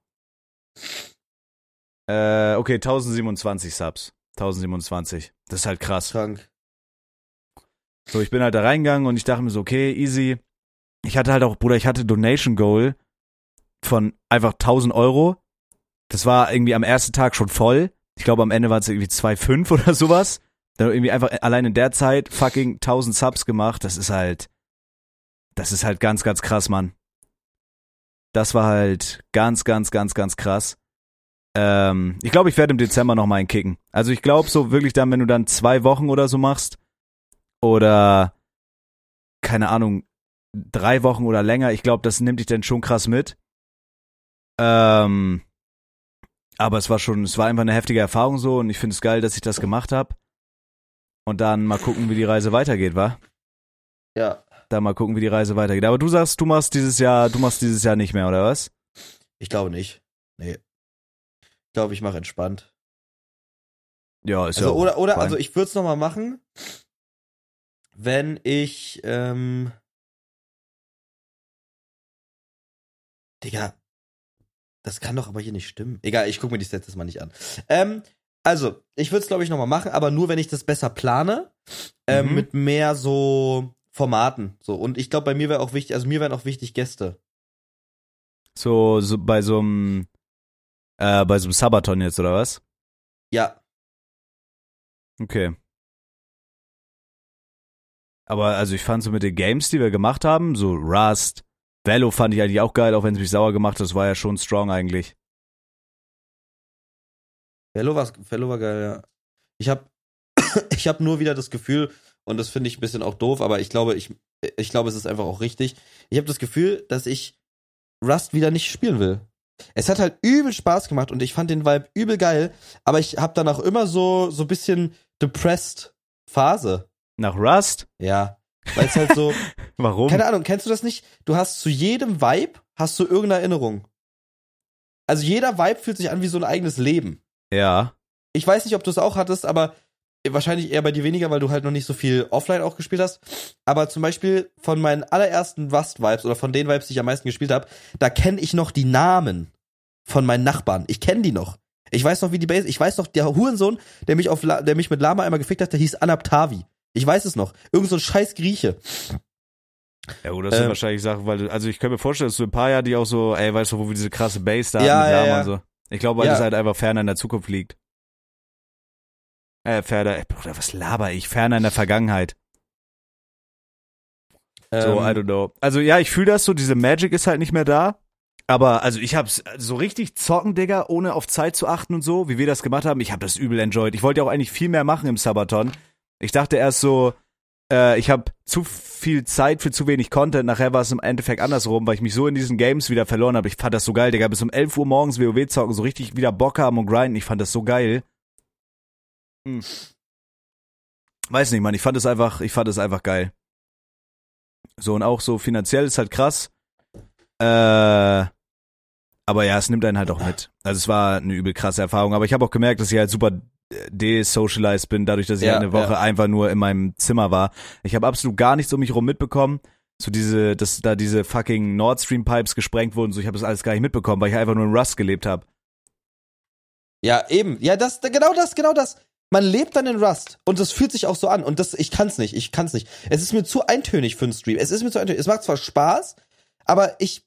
Äh, okay, 1027 Subs. 1027. Das ist halt krass. Krank. So, ich bin halt da reingegangen und ich dachte mir so, okay, easy. Ich hatte halt auch, Bruder, ich hatte Donation Goal von einfach 1000 Euro. Das war irgendwie am ersten Tag schon voll. Ich glaube, am Ende waren es irgendwie 2,5 oder sowas. Dann irgendwie einfach allein in der Zeit fucking 1000 Subs gemacht. Das ist halt, das ist halt ganz, ganz krass, Mann. Das war halt ganz, ganz, ganz, ganz krass. Ähm, ich glaube, ich werde im Dezember noch mal einen kicken. Also ich glaube so wirklich dann, wenn du dann zwei Wochen oder so machst oder keine Ahnung, drei Wochen oder länger, ich glaube, das nimmt dich dann schon krass mit. Ähm, aber es war schon, es war einfach eine heftige Erfahrung so und ich finde es geil, dass ich das gemacht habe. Und dann mal gucken, wie die Reise weitergeht, wa? Ja. Dann mal gucken, wie die Reise weitergeht. Aber du sagst, du machst dieses Jahr, du machst dieses Jahr nicht mehr, oder was? Ich glaube nicht. Nee. Ich glaube, ich mache entspannt. Ja, ist Also, ja oder, oder, fein. also ich würde es nochmal machen, wenn ich, ähm, Digga, das kann doch aber hier nicht stimmen. Egal, ich gucke mir die Sets jetzt mal nicht an. Ähm, also, ich würde es, glaube ich, nochmal machen, aber nur, wenn ich das besser plane, ähm, Mhm. mit mehr so Formaten. So, und ich glaube, bei mir wäre auch wichtig, also mir wären auch wichtig Gäste. so, so bei so einem äh, bei so einem Sabaton jetzt, oder was? Ja, Okay. Aber also ich fand so mit den Games, die wir gemacht haben, so Rust, Velo fand ich eigentlich auch geil, auch wenn es mich sauer gemacht hat, das war ja schon strong eigentlich. Fellow war, Fellow war geil, ja. Ich habe ich hab nur wieder das Gefühl, und das finde ich ein bisschen auch doof, aber ich glaube, ich, ich glaube, es ist einfach auch richtig. Ich habe das Gefühl, dass ich Rust wieder nicht spielen will. Es hat halt übel Spaß gemacht und ich fand den Vibe übel geil, aber ich habe danach immer so so bisschen depressed Phase. Nach Rust? Ja, weil es halt so Warum? keine Ahnung, kennst du das nicht? Du hast zu jedem Vibe hast du irgendeine Erinnerung. Also jeder Vibe fühlt sich an wie so ein eigenes Leben. Ja. Ich weiß nicht, ob du es auch hattest, aber wahrscheinlich eher bei dir weniger, weil du halt noch nicht so viel offline auch gespielt hast. Aber zum Beispiel von meinen allerersten Rust-Vibes oder von den Vibes, die ich am meisten gespielt habe, da kenne ich noch die Namen von meinen Nachbarn. Ich kenne die noch. Ich weiß noch, wie die Base, ich weiß noch, der Hurensohn, der mich auf, La der mich mit Lama einmal gefickt hat, der hieß Anaptavi. Ich weiß es noch. Irgend so ein scheiß Grieche. Ja, gut, das sind Ähm, wahrscheinlich Sachen, weil also ich könnte mir vorstellen, dass du ein paar Jahre die auch so, ey, weißt du, wo wir diese krasse Base da Ja, mit ja, ja. und so. Ich glaube, weil Ja. das halt einfach ferner in der Zukunft liegt. Äh, ferner, ey, Bruder, was laber ich? Ferner in der Vergangenheit. So, Ähm, I don't know. Also ja, ich fühle das so, diese Magic ist halt nicht mehr da. Aber also ich hab's so richtig zocken, Digga, ohne auf Zeit zu achten und so, wie wir das gemacht haben. Ich habe das übel enjoyed. Ich wollte ja auch eigentlich viel mehr machen im Sabaton. Ich dachte erst so, äh, ich habe zu viel Zeit für zu wenig Content. Nachher war es im Endeffekt andersrum, weil ich mich so in diesen Games wieder verloren habe. Ich fand das so geil, Digga. Bis um 11 Uhr morgens WoW zocken, so richtig wieder Bock haben und grinden. Ich fand das so geil. Hm. Weiß nicht, Mann. Ich fand es einfach, ich fand es einfach geil. So und auch so finanziell ist halt krass. Äh, aber ja, es nimmt einen halt auch mit. Also es war eine übel krasse Erfahrung. Aber ich habe auch gemerkt, dass ich halt super desocialized bin, dadurch, dass ich Ja, halt eine Woche ja. einfach nur in meinem Zimmer war. Ich habe absolut gar nichts um mich rum mitbekommen. So diese, dass da diese fucking Nord Stream Pipes gesprengt wurden, so ich habe das alles gar nicht mitbekommen, weil ich einfach nur in Rust gelebt habe. Ja, eben. Ja, das, genau das, genau das. Man lebt dann in Rust und das fühlt sich auch so an und das, ich kann's nicht, ich kann's nicht. Es ist mir zu eintönig für einen Stream. Es ist mir zu eintönig. Es macht zwar Spaß, aber ich,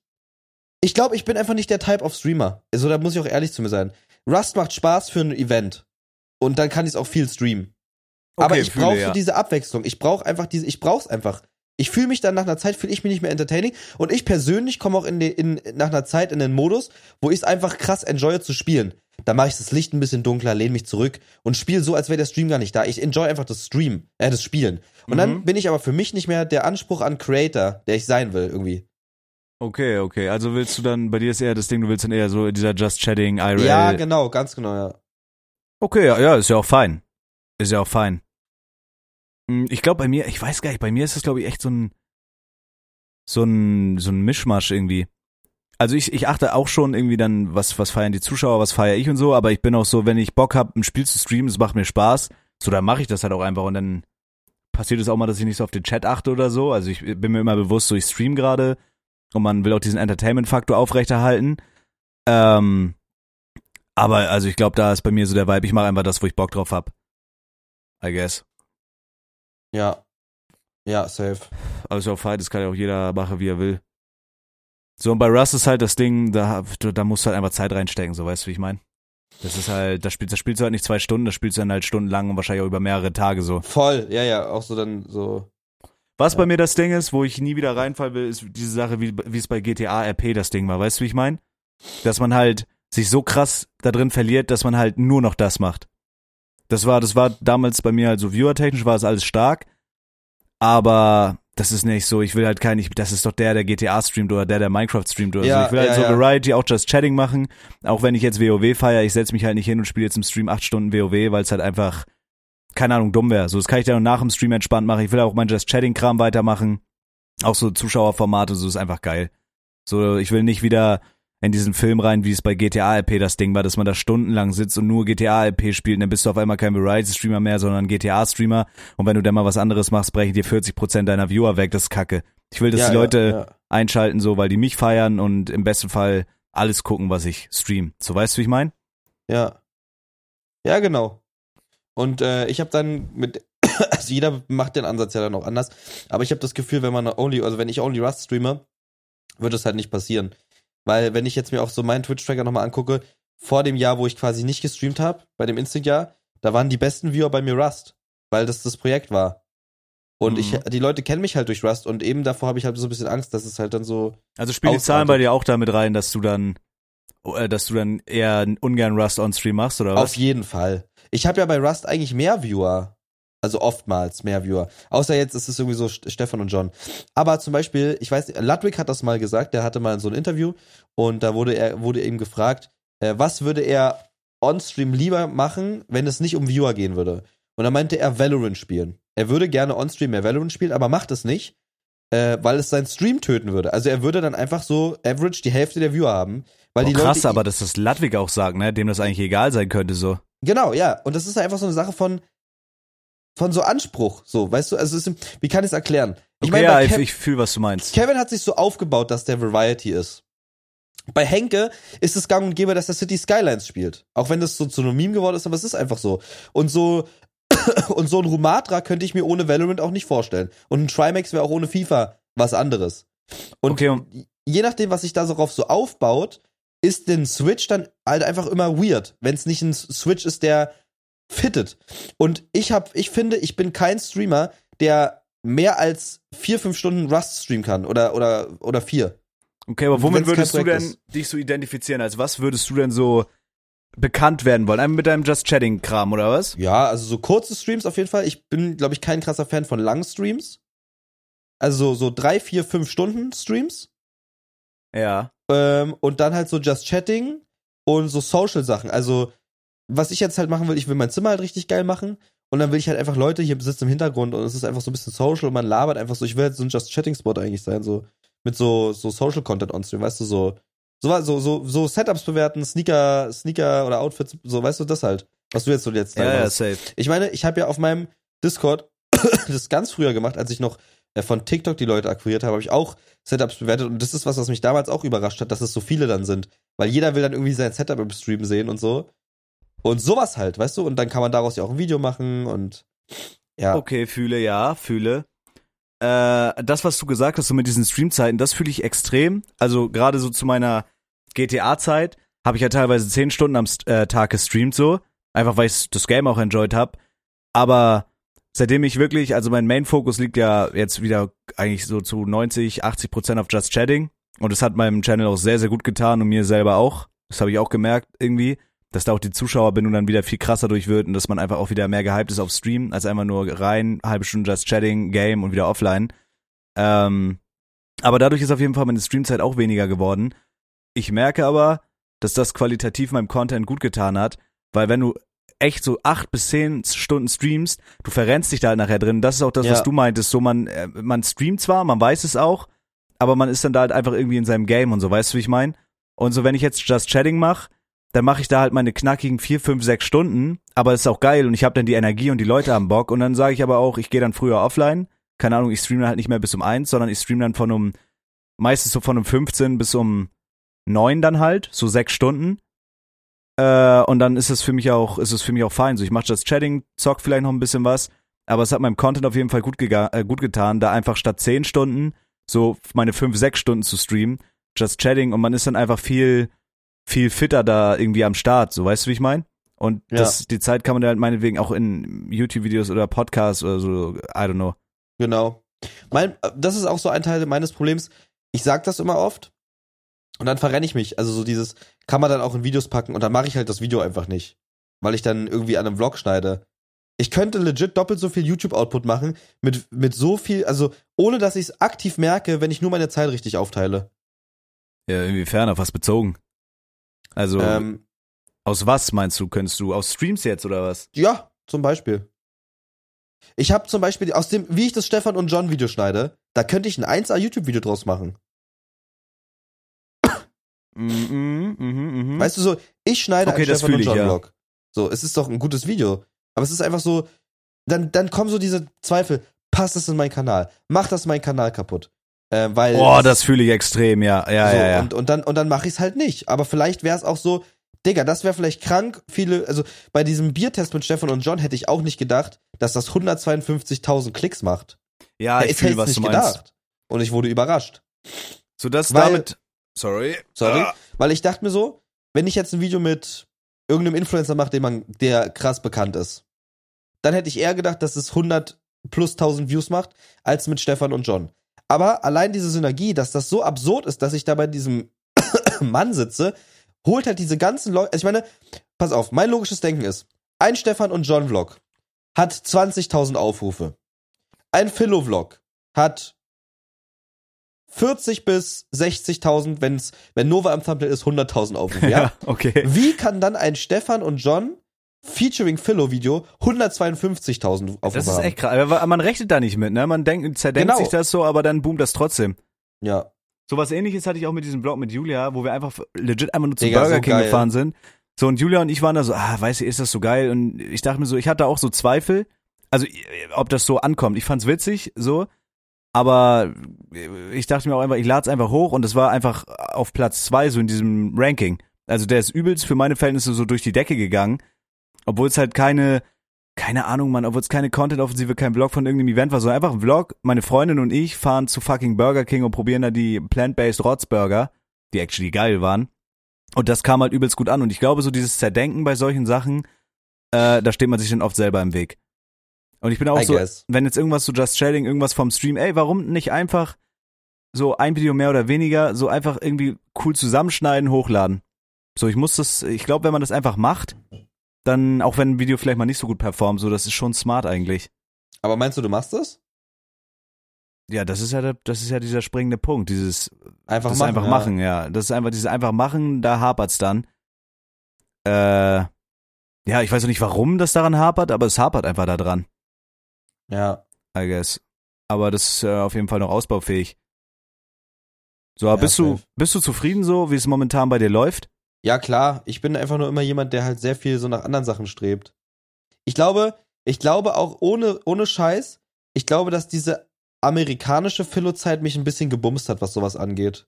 ich glaube, ich bin einfach nicht der Type of Streamer. Also da muss ich auch ehrlich zu mir sein. Rust macht Spaß für ein Event und dann kann ich es auch viel streamen. aber Okay, ich fühle, brauche ja. so diese Abwechslung. Ich brauche einfach diese, ich brauch's einfach. Ich fühle mich dann nach einer Zeit, fühle ich mich nicht mehr entertaining. Und ich persönlich komme auch in, den, in nach einer Zeit in den Modus, wo ich es einfach krass enjoye zu spielen. Da mache ich das Licht ein bisschen dunkler, lehne mich zurück und spiele so, als wäre der Stream gar nicht da. Ich enjoy einfach das Stream, äh, das Spielen. Und dann Mhm. bin ich aber für mich nicht mehr der Anspruch an Creator, der ich sein will, irgendwie. Okay, okay. Also willst du dann, bei dir ist eher das Ding, du willst dann eher so dieser Just Chatting, IRL. Ja, genau, ganz genau, ja. Okay, ja, ja, ist ja auch fein. Ist ja auch fein. Hm, Ich glaube bei mir, ich weiß gar nicht, bei mir ist es glaube ich echt so ein so ein so ein Mischmasch irgendwie. Also ich, ich achte auch schon irgendwie dann, was was feiern die Zuschauer, was feiere ich und so, aber ich bin auch so, wenn ich Bock hab, ein Spiel zu streamen, es macht mir Spaß, so dann mache ich das halt auch einfach und dann passiert es auch mal, dass ich nicht so auf den Chat achte oder so. Also ich bin mir immer bewusst, so ich stream gerade und man will auch diesen Entertainment-Faktor aufrechterhalten. Ähm, aber also ich glaube, da ist bei mir so der Vibe, ich mache einfach das, wo ich Bock drauf hab. I guess. Ja. Ja, safe. Also auf Fight, das kann ja auch jeder machen, wie er will. So, und bei Rust ist halt das Ding, da, da musst du halt einfach Zeit reinstecken, so weißt du, wie ich meine? Das ist halt, das spielst, das spielst du halt nicht zwei Stunden, das spielst du dann halt stundenlang und wahrscheinlich auch über mehrere Tage so. Voll, ja, ja, auch so dann so. Was Ja. bei mir das Ding ist, wo ich nie wieder reinfallen will, ist diese Sache, wie, wie es bei GTA RP das Ding war. Weißt du, wie ich meine? Dass man halt sich so krass da drin verliert, dass man halt nur noch das macht. Das war, das war damals bei mir halt so viewertechnisch war es alles stark, aber das ist nicht so, ich will halt kein, ich, das ist doch der, der GTA streamt oder der, der Minecraft streamt oder Ja, so. Ich will halt ja, so ja. Variety, auch Just Chatting machen, auch wenn ich jetzt WoW feiere, ich setze mich halt nicht hin und spiele jetzt im Stream acht Stunden WoW, weil es halt einfach, keine Ahnung, dumm wäre. So, das kann ich dann nach dem Stream entspannt machen. Ich will auch mein Just Chatting-Kram weitermachen. Auch so Zuschauerformate, so ist einfach geil. So, ich will nicht wieder in diesen Film rein, wie es bei GTA RP das Ding war, dass man da stundenlang sitzt und nur GTA RP spielt und dann bist du auf einmal kein Variety-Streamer mehr, sondern GTA-Streamer und wenn du dann mal was anderes machst, brechen dir 40% deiner Viewer weg, das ist kacke. Ich will, dass ja, die Leute Ja, ja. einschalten, so, weil die mich feiern und im besten Fall alles gucken, was ich stream. So, weißt du, wie ich mein? Ja. Ja, genau. Und äh, ich habe dann mit, also jeder macht den Ansatz ja dann auch anders, aber ich habe das Gefühl, wenn man only, also wenn ich only Rust streame, wird das halt nicht passieren. Weil wenn ich jetzt mir auch so meinen Twitch-Tracker nochmal angucke, vor dem Jahr, wo ich quasi nicht gestreamt habe, bei dem Instinct-Jahr, da waren die besten Viewer bei mir Rust, weil das das Projekt war. Und Mhm. ich, die Leute kennen mich halt durch Rust und eben davor habe ich halt so ein bisschen Angst, dass es halt dann so, Also spielen die. Zahlen bei dir auch damit rein, dass du dann, äh, dass du dann eher ungern Rust on Stream machst, oder was? Auf jeden Fall. Ich habe ja bei Rust eigentlich mehr Viewer. Also oftmals mehr Viewer. Außer jetzt ist es irgendwie so St- Stefan und John. Aber zum Beispiel, ich weiß, nicht, Ludwig hat das mal gesagt, der hatte mal so ein Interview und da wurde er, wurde ihm gefragt, äh, was würde er on-stream lieber machen, wenn es nicht um Viewer gehen würde. Und da meinte er Valorant spielen. Er würde gerne on-stream mehr Valorant spielen, aber macht es nicht, äh, weil es seinen Stream töten würde. Also er würde dann einfach so average die Hälfte der Viewer haben. Weil oh, die krass, Leute, aber dass das Ludwig auch sagt, ne, dem das eigentlich egal sein könnte, so. Genau, ja. Und das ist einfach so eine Sache von, von so Anspruch. So, weißt du, also es ist, wie kann ich es erklären? Ich Okay, meine, ja, ich, fühle, was du meinst. Kevin hat sich so aufgebaut, dass der Variety ist. Bei Henke ist es gang und gäbe, dass er City Skylines spielt. Auch wenn das so zu einem Meme geworden ist, aber es ist einfach so. Und so, und so ein Rumatra könnte ich mir ohne Valorant auch nicht vorstellen. Und ein Trimax wäre auch ohne FIFA was anderes. Und Okay, und- je nachdem, was sich da darauf so aufbaut, ist den Switch dann halt einfach immer weird, wenn es nicht ein Switch ist, der fittet. Und ich hab, ich finde, ich bin kein Streamer, der mehr als vier, fünf Stunden Rust streamen kann oder oder oder vier. Okay, aber womit würdest du denn ist. dich so identifizieren? Als was würdest du denn so bekannt werden wollen? Einmal mit deinem Just Chatting-Kram, oder was? Ja, also so kurze Streams auf jeden Fall. Ich bin, glaube ich, kein krasser Fan von langen Streams. Also so, so drei, vier, fünf Stunden Streams. Ja. Ähm, und dann halt so Just Chatting und so Social-Sachen. Also, was ich jetzt halt machen will, ich will mein Zimmer halt richtig geil machen. Und dann will ich halt einfach Leute hier sitzen im Hintergrund und es ist einfach so ein bisschen social und man labert einfach so. Ich will halt so ein Just Chatting-Spot eigentlich sein, so mit so, so Social-Content on Stream, weißt du, so. So, so, so, so Setups bewerten, Sneaker, Sneaker oder Outfits, so, weißt du, das halt. Was du jetzt so jetzt Ja, ja, safe. Ich meine, ich habe ja auf meinem Discord das ganz früher gemacht, als ich noch äh, von TikTok die Leute akquiriert habe, habe ich auch Setups bewertet und das ist was, was mich damals auch überrascht hat, dass es so viele dann sind, weil jeder will dann irgendwie sein Setup im Stream sehen und so. Und sowas halt, weißt du, und dann kann man daraus ja auch ein Video machen und ja. Okay, fühle, ja, fühle. Äh, das, was du gesagt hast, so mit diesen Streamzeiten, das fühle ich extrem. Also gerade so zu meiner GTA-Zeit habe ich ja teilweise zehn Stunden am äh, Tag gestreamt so. Einfach weil ich das Game auch enjoyed habe. Aber seitdem ich wirklich, also mein Main-Fokus liegt ja jetzt wieder eigentlich so zu 90, 80 Prozent auf Just Chatting. Und es hat meinem Channel auch sehr, sehr gut getan und mir selber auch. Das habe ich auch gemerkt irgendwie, dass da auch die Zuschauerbindung dann wieder viel krasser durch wird und dass man einfach auch wieder mehr gehypt ist auf Stream, als einfach nur rein, halbe Stunde Just Chatting, Game und wieder offline. Ähm, aber dadurch ist auf jeden Fall meine Streamzeit auch weniger geworden. Ich merke aber, dass das qualitativ meinem Content gut getan hat, weil wenn du echt so acht bis zehn Stunden streamst, du verrennst dich da halt nachher drin. Das ist auch das, Ja. was du meintest. So man, äh, man streamt zwar, man weiß es auch, aber man ist dann da halt einfach irgendwie in seinem Game und so. Weißt du, wie ich meine? Und so wenn ich jetzt Just Chatting mache, dann mache ich da halt meine knackigen vier, fünf, sechs Stunden, aber das ist auch geil und ich habe dann die Energie und die Leute haben Bock und dann sage ich aber auch, ich gehe dann früher offline. Keine Ahnung, ich streame halt nicht mehr bis um eins, sondern ich streame dann von um, meistens so von um 15 bis um neun dann halt, so sechs Stunden. Äh, und dann ist es für mich auch, ist es für mich auch fein. So, ich mache das Chatting, zock vielleicht noch ein bisschen was, aber es hat meinem Content auf jeden Fall gut, äh, gut getan, da einfach statt zehn Stunden so meine fünf, sechs Stunden zu streamen, just chatting und man ist dann einfach viel, viel fitter da irgendwie am Start, so weißt du, wie ich meine? Und Ja. das, die Zeit kann man halt meinetwegen auch in YouTube-Videos oder Podcasts oder so, I don't know. Genau. Mein, das ist auch so ein Teil meines Problems. Ich sag das immer oft und dann verrenne ich mich. Also so dieses kann man dann auch in Videos packen und dann mache ich halt das Video einfach nicht, weil ich dann irgendwie an einem Vlog schneide. Ich könnte legit doppelt so viel YouTube-Output machen mit, mit so viel, also ohne dass ich es aktiv merke, wenn ich nur meine Zeit richtig aufteile. Ja, inwiefern, auf was bezogen? Also, Ähm, aus was meinst du, könntest du? Aus Streams jetzt oder was? ja, zum Beispiel. Ich habe zum Beispiel aus dem, wie ich das Stefan und John Video schneide, da könnte ich ein 1A YouTube-Video draus machen. Mhm, mhm, mhm. Weißt du so, ich schneide Okay, einen das Stefan und fühl ich, John ja. Vlog. So, es ist doch ein gutes Video. Aber es ist einfach so, dann, dann kommen so diese Zweifel, passt das in meinen Kanal? Macht das meinen Kanal kaputt? Äh, weil Boah, das fühle ich extrem, ja, ja, so, ja, ja. Und, und dann, und dann mache ich es halt nicht. Aber vielleicht wäre es auch so, Digga, das wäre vielleicht krank. Viele, also bei diesem Biertest mit Stefan und John hätte ich auch nicht gedacht, dass das 152.000 Klicks macht. ja, Hätte ich fühle, jetzt was du nicht meinst. gedacht. Und ich wurde überrascht. So, das Weil- damit, sorry. Sorry. Ah. Weil ich dachte mir so, wenn ich jetzt ein Video mit irgendeinem Influencer mache, den man, der krass bekannt ist, dann hätte ich eher gedacht, dass es 100 plus 1000 Views macht, als mit Stefan und John. Aber allein diese Synergie, dass das so absurd ist, dass ich da bei diesem Mann sitze, holt halt diese ganzen Leute. Also ich meine, pass auf, mein logisches Denken ist, ein Stefan und John Vlog hat 20.000 Aufrufe. Ein Philo Vlog hat 40 bis 60.000, wenn's, wenn Nova am Thumbnail ist, 100.000 Aufrufe, ja? Ja, okay. Wie kann dann ein Stefan und John featuring Philo Video 152.000 Aufrufe Das ist echt krass. Aber Man rechnet da nicht mit, ne? Man denkt, zerdenkt Genau. sich das so, aber dann boomt das trotzdem. Ja. So was ähnliches hatte ich auch mit diesem Blog mit Julia, wo wir einfach legit einfach nur zu Digga, Burger so King geil. gefahren sind. So, und Julia und ich waren da so, ah, weißt du, ist das so geil? Und ich dachte mir so, ich hatte auch so Zweifel, also ob das so ankommt. Ich fand's witzig, so, aber ich dachte mir auch einfach, ich lade es einfach hoch und es war einfach auf Platz zwei so in diesem Ranking. Also der ist übelst für meine Verhältnisse so durch die Decke gegangen, obwohl es halt keine, keine Ahnung, Mann, obwohl es keine Content-Offensive, kein Vlog von irgendeinem Event war, sondern einfach ein Vlog. Meine Freundin und ich fahren zu fucking Burger King und probieren da die Plant-Based Rotzburger, die actually geil waren. Und das kam halt übelst gut an. Und ich glaube, so dieses Zerdenken bei solchen Sachen, äh, da steht man sich dann oft selber im Weg. Und ich bin auch I so, guess. wenn jetzt irgendwas so Just Chatting, irgendwas vom Stream, ey, warum nicht einfach so ein Video mehr oder weniger, so einfach irgendwie cool zusammenschneiden, hochladen. So, ich muss das, ich glaube, wenn man das einfach macht, dann, auch wenn ein Video vielleicht mal nicht so gut performt, so, das ist schon smart eigentlich. Aber meinst du, du machst das? Ja, das ist ja, der, das ist ja dieser springende Punkt, dieses, Einfach das machen. einfach ja. machen, ja. Das ist einfach, dieses einfach machen, da hapert's dann. Äh, ja, ich weiß auch nicht, warum das daran hapert, aber es hapert einfach da dran, Ja. I guess. Aber das ist äh, auf jeden Fall noch ausbaufähig. So, aber Ja, bist du, bist du zufrieden so, wie es momentan bei dir läuft? Ja, klar. Ich bin einfach nur immer jemand, der halt sehr viel so nach anderen Sachen strebt. Ich glaube, ich glaube auch ohne, ohne Scheiß, ich glaube, dass diese amerikanische Philo-Zeit mich ein bisschen gebumst hat, was sowas angeht.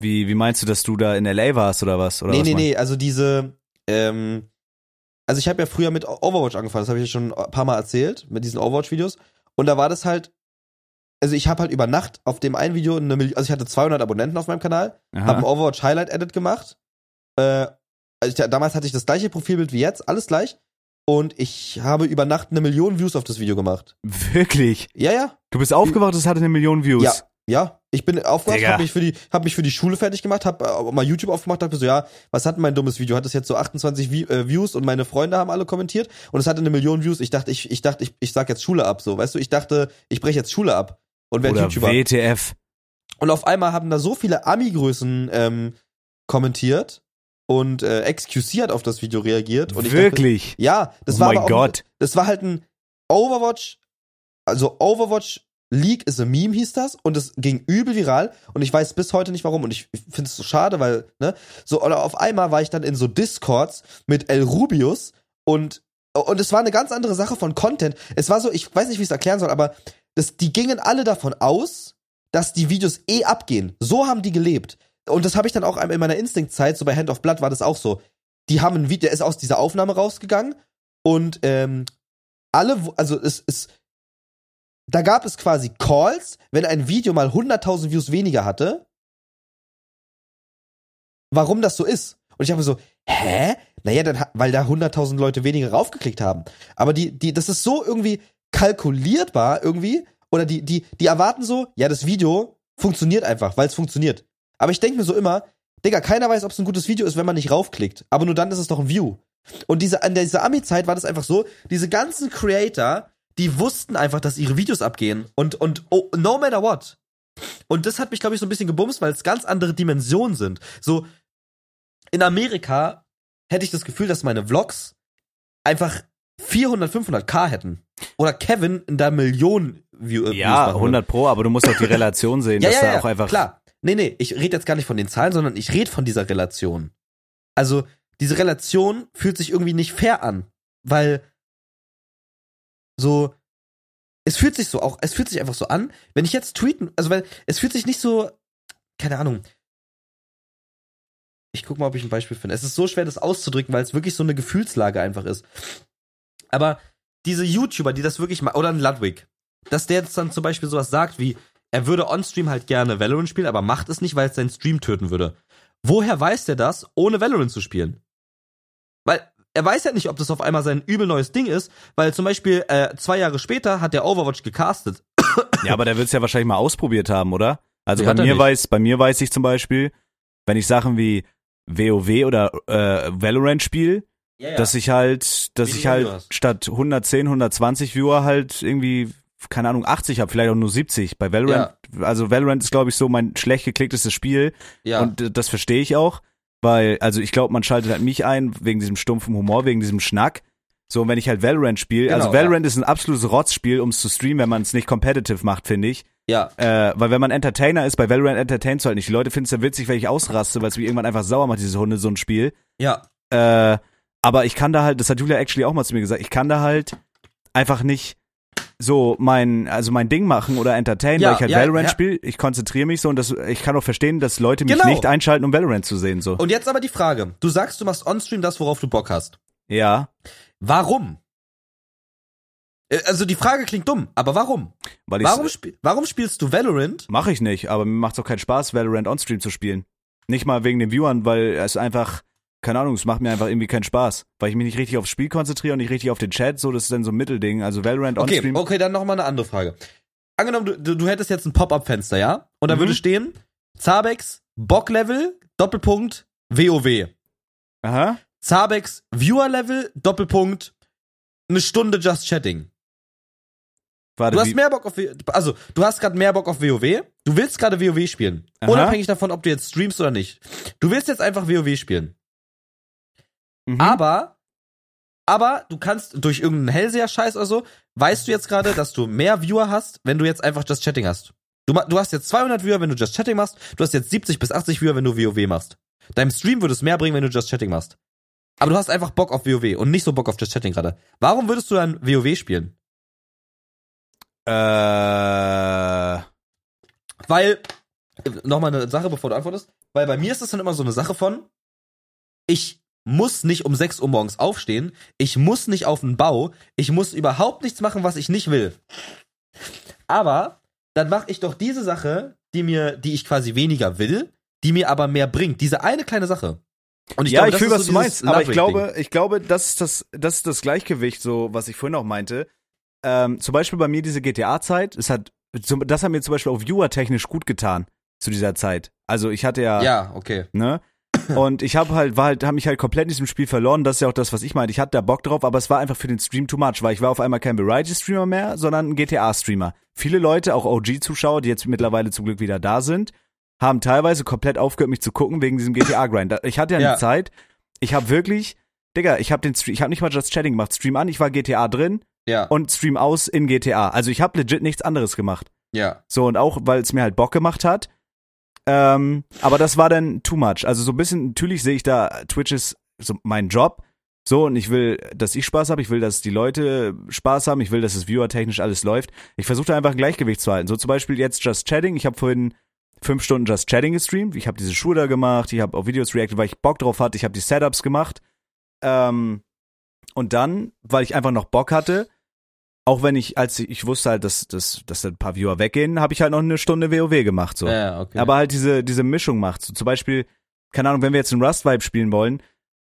Wie, wie meinst du, dass du da in LA warst oder was? Oder nee, was nee, meinst- nee, also diese, ähm, also ich habe ja früher mit Overwatch angefangen, das habe ich ja schon ein paar Mal erzählt, mit diesen Overwatch-Videos. Und da war das halt, also ich habe halt über Nacht auf dem einen Video eine Million, also ich hatte 200 Abonnenten auf meinem Kanal, habe ein Overwatch Highlight Edit gemacht. Äh, also ich, damals hatte ich das gleiche Profilbild wie jetzt, alles gleich. Und ich habe über Nacht eine Million Views auf das Video gemacht. Wirklich? Ja, ja, Du bist aufgewacht, es hatte eine Million Views. ja, ja. Ich bin aufgewacht, habe mich für die, habe mich für die Schule fertig gemacht, habe äh, mal YouTube aufgemacht, dachte mir so, ja, was hat denn mein dummes Video? Hat das jetzt so 28 Vi äh, Views und meine Freunde haben alle kommentiert und es hatte eine Million Views. Ich dachte, ich, ich dachte, ich, ich sag jetzt Schule ab, so, weißt du? Ich dachte, ich breche jetzt Schule ab und werde YouTuber. WTF. Und auf einmal haben da so viele Ami-Größen ähm, kommentiert und äh, XQC hat auf das Video reagiert. Und ich dachte, Wirklich? ja, das oh war mein aber auch, Gott. das war halt ein Overwatch, also Overwatch Leak is a Meme hieß das und es ging übel viral und ich weiß bis heute nicht warum und ich finde es so schade, weil, ne, so, oder auf einmal war ich dann in so Discords mit El Rubius und, und es war eine ganz andere Sache von Content. Es war so, ich weiß nicht, wie ich es erklären soll, aber das, die gingen alle davon aus, dass die Videos eh abgehen. So haben die gelebt. Und das habe ich dann auch in meiner Instinct-Zeit, so bei Hand of Blood war das auch so. Die haben ein Video, der ist aus dieser Aufnahme rausgegangen und ähm, alle, also es ist, da gab es quasi Calls, wenn ein Video mal 100.000 Views weniger hatte, warum das so ist. Und ich habe so, hä? Naja, dann, weil da 100.000 Leute weniger raufgeklickt haben. Aber die, die, das ist so irgendwie kalkulierbar irgendwie, oder die, die, die erwarten so, ja, das Video funktioniert einfach, weil es funktioniert. Aber ich denke mir so immer, Digga, keiner weiß, ob es ein gutes Video ist, wenn man nicht raufklickt. Aber nur dann ist es doch ein View. Und diese, an dieser Ami-Zeit war das einfach so, diese ganzen Creator, die wussten einfach, dass ihre Videos abgehen. Und, und oh, no matter what. Und das hat mich, glaube ich, so ein bisschen gebumst, weil es ganz andere Dimensionen sind. So, in Amerika hätte ich das Gefühl, dass meine Vlogs einfach 400, 500k hätten. Oder Kevin in der Millionen View äh, Ja, 100 pro, aber du musst auch die Relation sehen, ja, dass ja, da ja, auch einfach. Klar. Nee, nee, ich rede jetzt gar nicht von den Zahlen, sondern ich rede von dieser Relation. Also, diese Relation fühlt sich irgendwie nicht fair an, weil so es fühlt sich so auch, es fühlt sich einfach so an, wenn ich jetzt tweeten, also weil es fühlt sich nicht so keine Ahnung. Ich guck mal, ob ich ein Beispiel finde. Es ist so schwer das auszudrücken, weil es wirklich so eine Gefühlslage einfach ist. Aber diese YouTuber, die das wirklich machen, oder ein Ludwig, dass der jetzt dann zum Beispiel sowas sagt wie, er würde on-stream halt gerne Valorant spielen, aber macht es nicht, weil es seinen Stream töten würde. Woher weiß der das, ohne Valorant zu spielen? Weil er weiß ja nicht, ob das auf einmal sein übel neues Ding ist, weil zum Beispiel äh, zwei Jahre später hat der Overwatch gecastet. Ja, aber der wird es ja wahrscheinlich mal ausprobiert haben, oder? Also Nee, bei mir weiß, bei mir weiß ich zum Beispiel, wenn ich Sachen wie WoW oder äh, Valorant spiele, Ja, dass ich halt, dass ich halt statt 110, 120 Viewer halt irgendwie keine Ahnung 80 habe, vielleicht auch nur 70. Bei Valorant, also Valorant ist glaube ich so mein schlecht geklicktestes Spiel ja. und äh, das verstehe ich auch, weil also ich glaube, man schaltet halt mich ein wegen diesem stumpfen Humor, wegen diesem Schnack. So, und wenn ich halt Valorant spiele, also Genau, Valorant ist ein absolutes Rotzspiel, um es zu streamen, wenn man es nicht competitive macht, finde ich. ja. Äh, weil wenn man Entertainer ist, bei Valorant entertainst du halt nicht. Die Leute finden es ja witzig, wenn ich ausraste, weil es mich irgendwann einfach sauer macht, diese Hunde, so ein Spiel. Ja. Äh, aber ich kann da halt, das hat Julia actually auch mal zu mir gesagt, ich kann da halt einfach nicht so mein, also mein Ding machen oder entertain, Ja, weil ich halt ja, Valorant ja. spiele. Ich konzentriere mich so und das, ich kann auch verstehen, dass Leute mich Genau. nicht einschalten, um Valorant zu sehen, so. Und jetzt aber die Frage. Du sagst, du machst on-stream das, worauf du Bock hast. ja, Warum? Äh, Also die Frage klingt dumm, aber warum? weil ich, Warum, spiel warum spielst du Valorant? mache ich nicht, aber mir macht's auch keinen Spaß, Valorant on Stream zu spielen. Nicht mal wegen den Viewern, weil es einfach, keine Ahnung, es macht mir einfach irgendwie keinen Spaß, weil ich mich nicht richtig aufs Spiel konzentriere und nicht richtig auf den Chat, so, das ist dann so ein Mittelding. Also Valorant on Okay, dann noch mal eine andere Frage. Angenommen, du, du, du hättest jetzt ein Pop-up-Fenster, ja? Und da Mhm. würde stehen, Zabex, Bock-Level, Doppelpunkt, WoW. Aha. Zabex, Viewer-Level, Doppelpunkt, eine Stunde Just Chatting. Warte, Du hast mehr Bock auf, also, du hast gerade mehr Bock auf WoW. Du willst gerade WoW spielen. Aha. Unabhängig davon, ob du jetzt streamst oder nicht. Du willst jetzt einfach WoW spielen. Mhm. Aber, aber du kannst durch irgendeinen Hellseher-Scheiß oder so, weißt du jetzt gerade, dass du mehr Viewer hast, wenn du jetzt einfach Just Chatting hast. Du, du hast jetzt 200 Viewer, wenn du Just Chatting machst. Du hast jetzt 70 bis 80 Viewer, wenn du WoW machst. Deinem Stream würde es mehr bringen, wenn du Just Chatting machst. Aber du hast einfach Bock auf WoW und nicht so Bock auf Just Chatting gerade. Warum würdest du dann WoW spielen? Äh, Weil, nochmal eine Sache, bevor du antwortest, weil bei mir ist das dann immer so eine Sache von, ich muss nicht um 6 Uhr morgens aufstehen, ich muss nicht auf den Bau, ich muss überhaupt nichts machen, was ich nicht will. Aber dann mache ich doch diese Sache, die mir, die ich quasi weniger will, die mir aber mehr bringt. Diese eine kleine Sache. Und ja, glaube, ich fühle, was so du meinst, aber ich glaube, ich glaube, das ist das, das ist das Gleichgewicht, so, was ich vorhin auch meinte. Ähm, zum Beispiel bei mir diese GTA-Zeit, es hat, das hat mir zum Beispiel auch viewer-technisch gut getan zu dieser Zeit. Also ich hatte ja, Ja, okay. ne? Und ich habe halt, war halt, habe mich halt komplett in diesem Spiel verloren. Das ist ja auch das, was ich meinte. Ich hatte da Bock drauf, aber es war einfach für den Stream too much, weil ich war auf einmal kein Variety-Streamer mehr, sondern ein GTA-Streamer. Viele Leute, auch OG-Zuschauer, die jetzt mittlerweile zum Glück wieder da sind, haben teilweise komplett aufgehört, mich zu gucken wegen diesem GTA-Grind. Ich hatte ja eine Ja. Zeit, ich habe wirklich, Digga, ich habe den Stream, ich habe nicht mal Just Chatting gemacht. Stream an, ich war GTA drin Ja. und Stream aus in GTA. Also ich habe legit nichts anderes gemacht. Ja. So, und auch, weil es mir halt Bock gemacht hat. Ähm, aber das war dann too much. Also so ein bisschen, natürlich sehe ich da, Twitch ist so mein Job. So, und ich will, dass ich Spaß habe, ich will, dass die Leute Spaß haben, ich will, dass es viewertechnisch alles läuft. Ich versuche einfach ein Gleichgewicht zu halten. So zum Beispiel jetzt Just Chatting. Ich habe vorhin fünf Stunden Just Chatting gestreamt. Ich habe diese Schuhe da gemacht, ich habe auf Videos reacted, weil ich Bock drauf hatte, ich habe die Setups gemacht. Ähm, und dann, weil ich einfach noch Bock hatte, auch wenn ich, als ich, ich wusste halt, dass, dass, dass ein paar Viewer weggehen, habe ich halt noch eine Stunde WoW gemacht. So. Ja, okay. Aber halt diese, diese Mischung macht. So, zum Beispiel, keine Ahnung, wenn wir jetzt einen Rust-Vibe spielen wollen,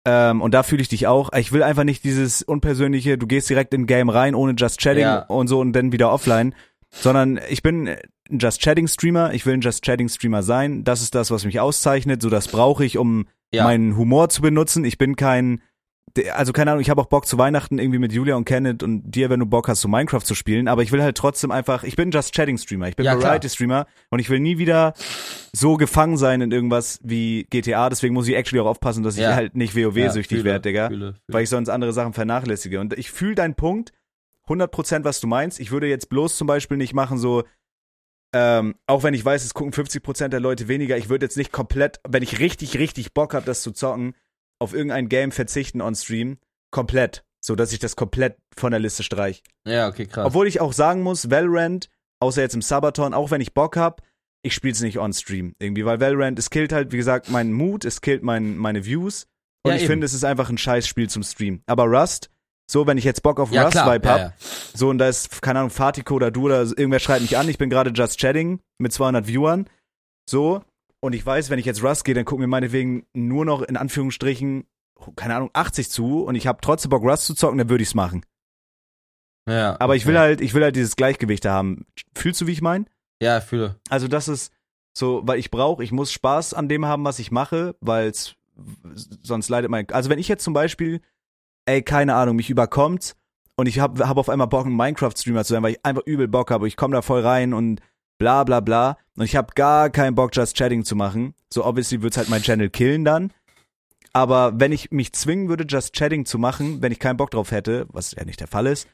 ähm, und da fühle ich dich auch, ich will einfach nicht dieses unpersönliche, du gehst direkt in Game rein, ohne Just Chatting Ja. und so und dann wieder offline, sondern ich bin ein Just Chatting Streamer, ich will ein Just Chatting Streamer sein, das ist das, was mich auszeichnet, so das brauche ich, um ja. meinen Humor zu benutzen. Ich bin kein, also keine Ahnung, ich habe auch Bock zu Weihnachten irgendwie mit Julia und Kenneth und dir, wenn du Bock hast, so Minecraft zu spielen, aber ich will halt trotzdem einfach, ich bin Just Chatting Streamer, ich bin Ja. Variety Streamer und ich will nie wieder so gefangen sein in irgendwas wie GTA, deswegen muss ich actually auch aufpassen, dass ich Ja. halt nicht WoW-süchtig fühle, werde, Digga, Fühle, fühle. weil ich sonst andere Sachen vernachlässige und ich fühle deinen Punkt 100%, was du meinst. Ich würde jetzt bloß zum Beispiel nicht machen so, ähm, auch wenn ich weiß, es gucken 50% der Leute weniger, ich würde jetzt nicht komplett, wenn ich richtig, richtig Bock habe, das zu zocken, auf irgendein Game verzichten on Stream. Komplett. So dass ich das komplett von der Liste streich. ja, okay, krass. Obwohl ich auch sagen muss, Valorant, außer jetzt im Sabaton, auch wenn ich Bock hab, ich spiel's nicht on Stream. Irgendwie, weil Valorant, es killt halt, wie gesagt, meinen Mut, es killt mein, meine Views. Und Ja, ich eben. finde, es ist einfach ein scheiß Spiel zum Stream. Aber Rust, so, wenn ich jetzt Bock auf ja. Rust-Vibe ja, hab, ja. so, und da ist, keine Ahnung, Fatiko oder du oder irgendwer schreibt mich an, ich bin gerade just chatting mit 200 Viewern, so, und ich weiß, wenn ich jetzt Rust gehe, dann gucken mir meinetwegen nur noch in Anführungsstrichen, keine Ahnung, 80 zu und ich habe trotzdem Bock Rust zu zocken, dann würde ich's machen. ja. Aber ich will okay. halt, ich will halt dieses Gleichgewicht da haben. Fühlst du, wie ich mein? Ja, fühle. Also das ist so, weil ich brauche, ich muss Spaß an dem haben, was ich mache, weil sonst leidet mein. Also wenn ich jetzt zum Beispiel, ey, keine Ahnung, mich überkommt und ich habe hab auf einmal Bock, ein Minecraft-Streamer zu sein, weil ich einfach übel Bock habe, ich komme da voll rein und bla bla bla und ich habe gar keinen Bock, Just Chatting zu machen. So obviously wird's halt mein Channel killen dann. Aber wenn ich mich zwingen würde, Just Chatting zu machen, wenn ich keinen Bock drauf hätte, was ja nicht der Fall ist,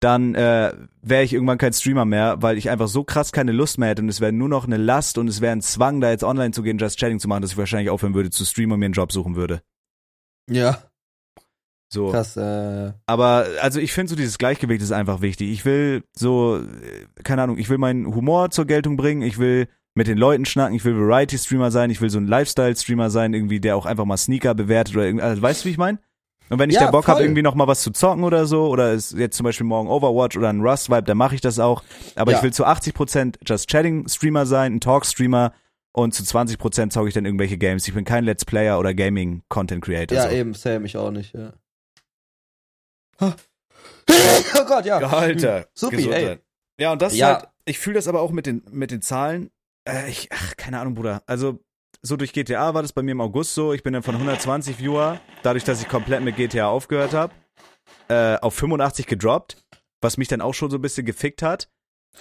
dann äh, wäre ich irgendwann kein Streamer mehr, weil ich einfach so krass keine Lust mehr hätte und es wäre nur noch eine Last und es wäre ein Zwang, da jetzt online zu gehen, Just Chatting zu machen, dass ich wahrscheinlich aufhören würde zu streamen und mir einen Job suchen würde. Ja, So. krass. Äh, Aber also ich finde so dieses Gleichgewicht ist einfach wichtig. Ich will so, äh, keine Ahnung, ich will meinen Humor zur Geltung bringen, ich will mit den Leuten schnacken, ich will Variety-Streamer sein, ich will so ein Lifestyle-Streamer sein, irgendwie, der auch einfach mal Sneaker bewertet oder irgendwie, also, weißt du, wie ich meine? Und wenn ich Ja, da Bock habe, irgendwie noch mal was zu zocken oder so, oder ist jetzt zum Beispiel morgen Overwatch oder ein Rust-Vibe, dann mache ich das auch. Aber Ja. ich will zu 80% Just Chatting-Streamer sein, ein Talk-Streamer und zu 20% zocke ich dann irgendwelche Games. Ich bin kein Let's Player oder Gaming-Content-Creator. ja, so. eben, Sam, ich auch nicht, ja. oh Gott, ja. Alter. Supi, Gesundheit. ey. Ja, und das Ja. ist halt, ich fühle das aber auch mit den, mit den Zahlen. Äh, ich, ach, keine Ahnung, Bruder. Also, so durch GTA war das bei mir im August so. Ich bin dann von 120 Viewer, dadurch, dass ich komplett mit GTA aufgehört habe, äh, auf 85 gedroppt, was mich dann auch schon so ein bisschen gefickt hat.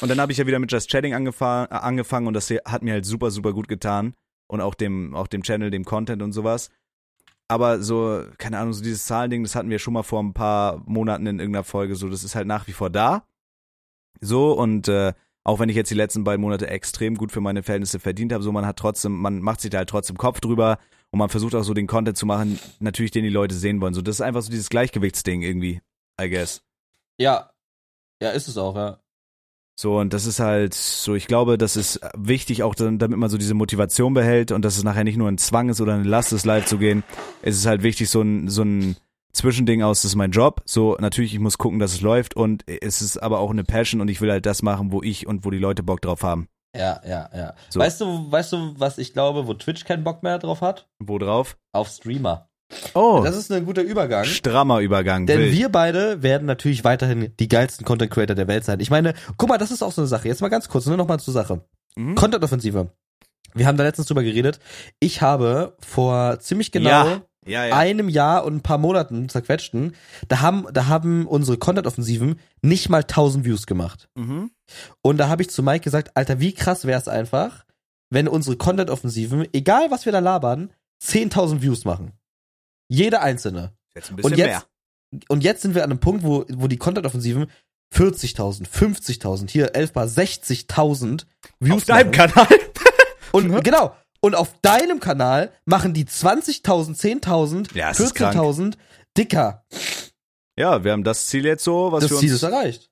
Und dann habe ich ja wieder mit Just Chatting angefangen, äh, angefangen und das hat mir halt super, super gut getan. Und auch dem, auch dem Channel, dem Content und sowas. Aber so, keine Ahnung, so dieses Zahlending, das hatten wir schon mal vor ein paar Monaten in irgendeiner Folge, so, das ist halt nach wie vor da. So, und äh, auch wenn ich jetzt die letzten beiden Monate extrem gut für meine Verhältnisse verdient habe, so man hat trotzdem, man macht sich da halt trotzdem Kopf drüber und man versucht auch so den Content zu machen, natürlich den die Leute sehen wollen. So, das ist einfach so dieses Gleichgewichtsding irgendwie, I guess. Ja. Ja, ist es auch, ja. So, und das ist halt so, ich glaube, das ist wichtig, auch dann, damit man so diese Motivation behält und dass es nachher nicht nur ein Zwang ist oder eine Last ist, live zu gehen. Es ist halt wichtig, so ein, so ein Zwischending aus, das ist mein Job. So, natürlich, ich muss gucken, dass es läuft und es ist aber auch eine Passion und ich will halt das machen, wo ich und wo die Leute Bock drauf haben. Ja, ja, ja. So. Weißt du, weißt du, was ich glaube, wo Twitch keinen Bock mehr drauf hat? Wo drauf? Auf Streamer. Oh, Das ist ein guter Übergang. strammer Übergang. Denn wild. wir beide werden natürlich weiterhin die geilsten Content Creator der Welt sein. Ich meine, guck mal, das ist auch so eine Sache. Jetzt mal ganz kurz, nur noch mal zur Sache. Mhm. Content-Offensive. Wir haben da letztens drüber geredet. Ich habe vor ziemlich genau Ja, ja, ja. einem Jahr und ein paar Monaten zerquetschten, da haben, da haben unsere Content-Offensiven nicht mal 1000 Views gemacht. Mhm. Und da habe ich zu Mike gesagt, Alter, wie krass wäre es einfach, wenn unsere Content-Offensiven, egal was wir da labern, 10.000 Views machen. Jede einzelne. Jetzt ein bisschen Und jetzt, mehr. und jetzt sind wir an einem Punkt, wo, wo die Content-Offensiven 40.000, 50.000, hier 11 mal 60.000 Views Auf deinem machen. Kanal. Und genau. Und auf deinem Kanal machen die 20.000, 10.000, Ja, es ist 14.000 dicker. Ja, wir haben das Ziel jetzt so, was Das wir Ziel uns. ist erreicht.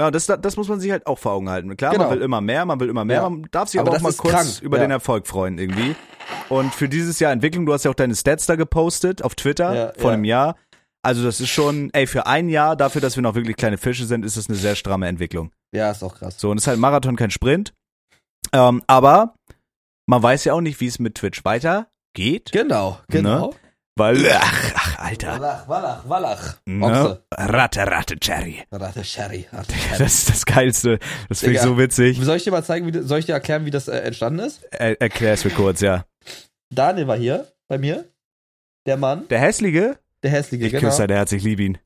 Ja, das, das muss man sich halt auch vor Augen halten. Klar, Genau. man will immer mehr, man will immer mehr, Ja. man darf sich Aber aber, auch mal kurz krank. über Ja. den Erfolg freuen irgendwie. Und für dieses Jahr Entwicklung, du hast ja auch deine Stats da gepostet auf Twitter Ja, vor ja. einem Jahr. Also das ist schon, ey, für ein Jahr, dafür, dass wir noch wirklich kleine Fische sind, ist das eine sehr stramme Entwicklung. Ja, ist auch krass. So, und es ist halt ein Marathon, kein Sprint. Ähm, aber man weiß ja auch nicht, wie es mit Twitch weitergeht, Genau, genau. weil, ach, ach Alter, Wallach, Wallach, Wallach. ne? Ratte, Ratte, Cherry. Ratte Sherry. Das ist das Geilste. Das finde ich so witzig. Soll ich dir mal zeigen, wie, soll ich dir erklären, wie das äh, entstanden ist? Er, erklär's mir kurz, ja. Daniel war hier bei mir. Der Mann, Der Hässliche? der hässliche, Ich genau. küsse dein Herz, ich liebe ihn.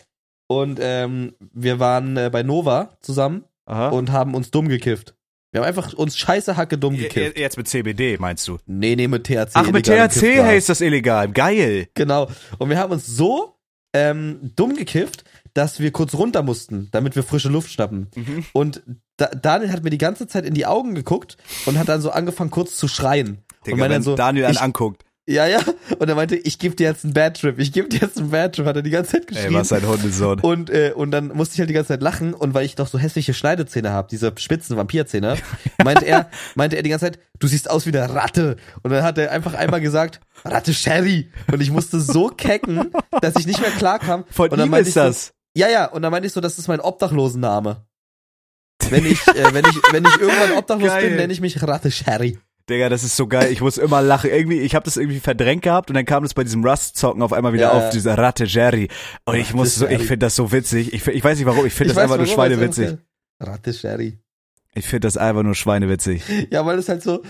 Und ähm, wir waren äh, bei Nova zusammen Aha. und haben uns dumm gekifft. Wir haben einfach uns scheiße Hacke dumm gekifft. Jetzt mit CBD, meinst du? Nee, nee, mit THC. Ach, mit THC, ist das illegal. Geil. Genau. Und wir haben uns so ähm, dumm gekifft, dass wir kurz runter mussten, damit wir frische Luft schnappen. Mhm. Und da, Daniel hat mir die ganze Zeit in die Augen geguckt und hat dann so angefangen kurz zu schreien. Digga, und meinte dann so, Daniel einen ich, anguckt. ja, ja. Und er meinte, ich gebe dir jetzt einen Bad Trip, ich gebe dir jetzt einen Bad Trip, hat er die ganze Zeit geschrien. Ey, was ein Hundesohn. Und, äh, und dann musste ich halt die ganze Zeit lachen und weil ich doch so hässliche Schneidezähne habe, diese spitzen Vampirzähne, meinte er, meinte er die ganze Zeit, du siehst aus wie eine Ratte. Und dann hat er einfach einmal gesagt, Ratte Sherry. Und ich musste so kecken, dass ich nicht mehr klarkam. Von und dann ihm meinte ist ich das. So, ja, ja, und dann meinte ich so, das ist mein Obdachlosenname. Wenn ich, äh, wenn ich, wenn ich irgendwann obdachlos Geil. bin, nenne ich mich Ratte Sherry. Digga, das ist so geil. Ich muss immer lachen. Irgendwie, ich habe das irgendwie verdrängt gehabt und dann kam das bei diesem Rust-Zocken auf einmal wieder Ja, auf, ja. dieser Ratte Jerry. Und ich Ratte muss so, ich Jerry. finde das so witzig. Ich, ich weiß nicht warum, ich finde das weiß, einfach nur schweinewitzig. Ratte Sherry. Ich finde das einfach nur schweinewitzig. Ja, weil es halt so,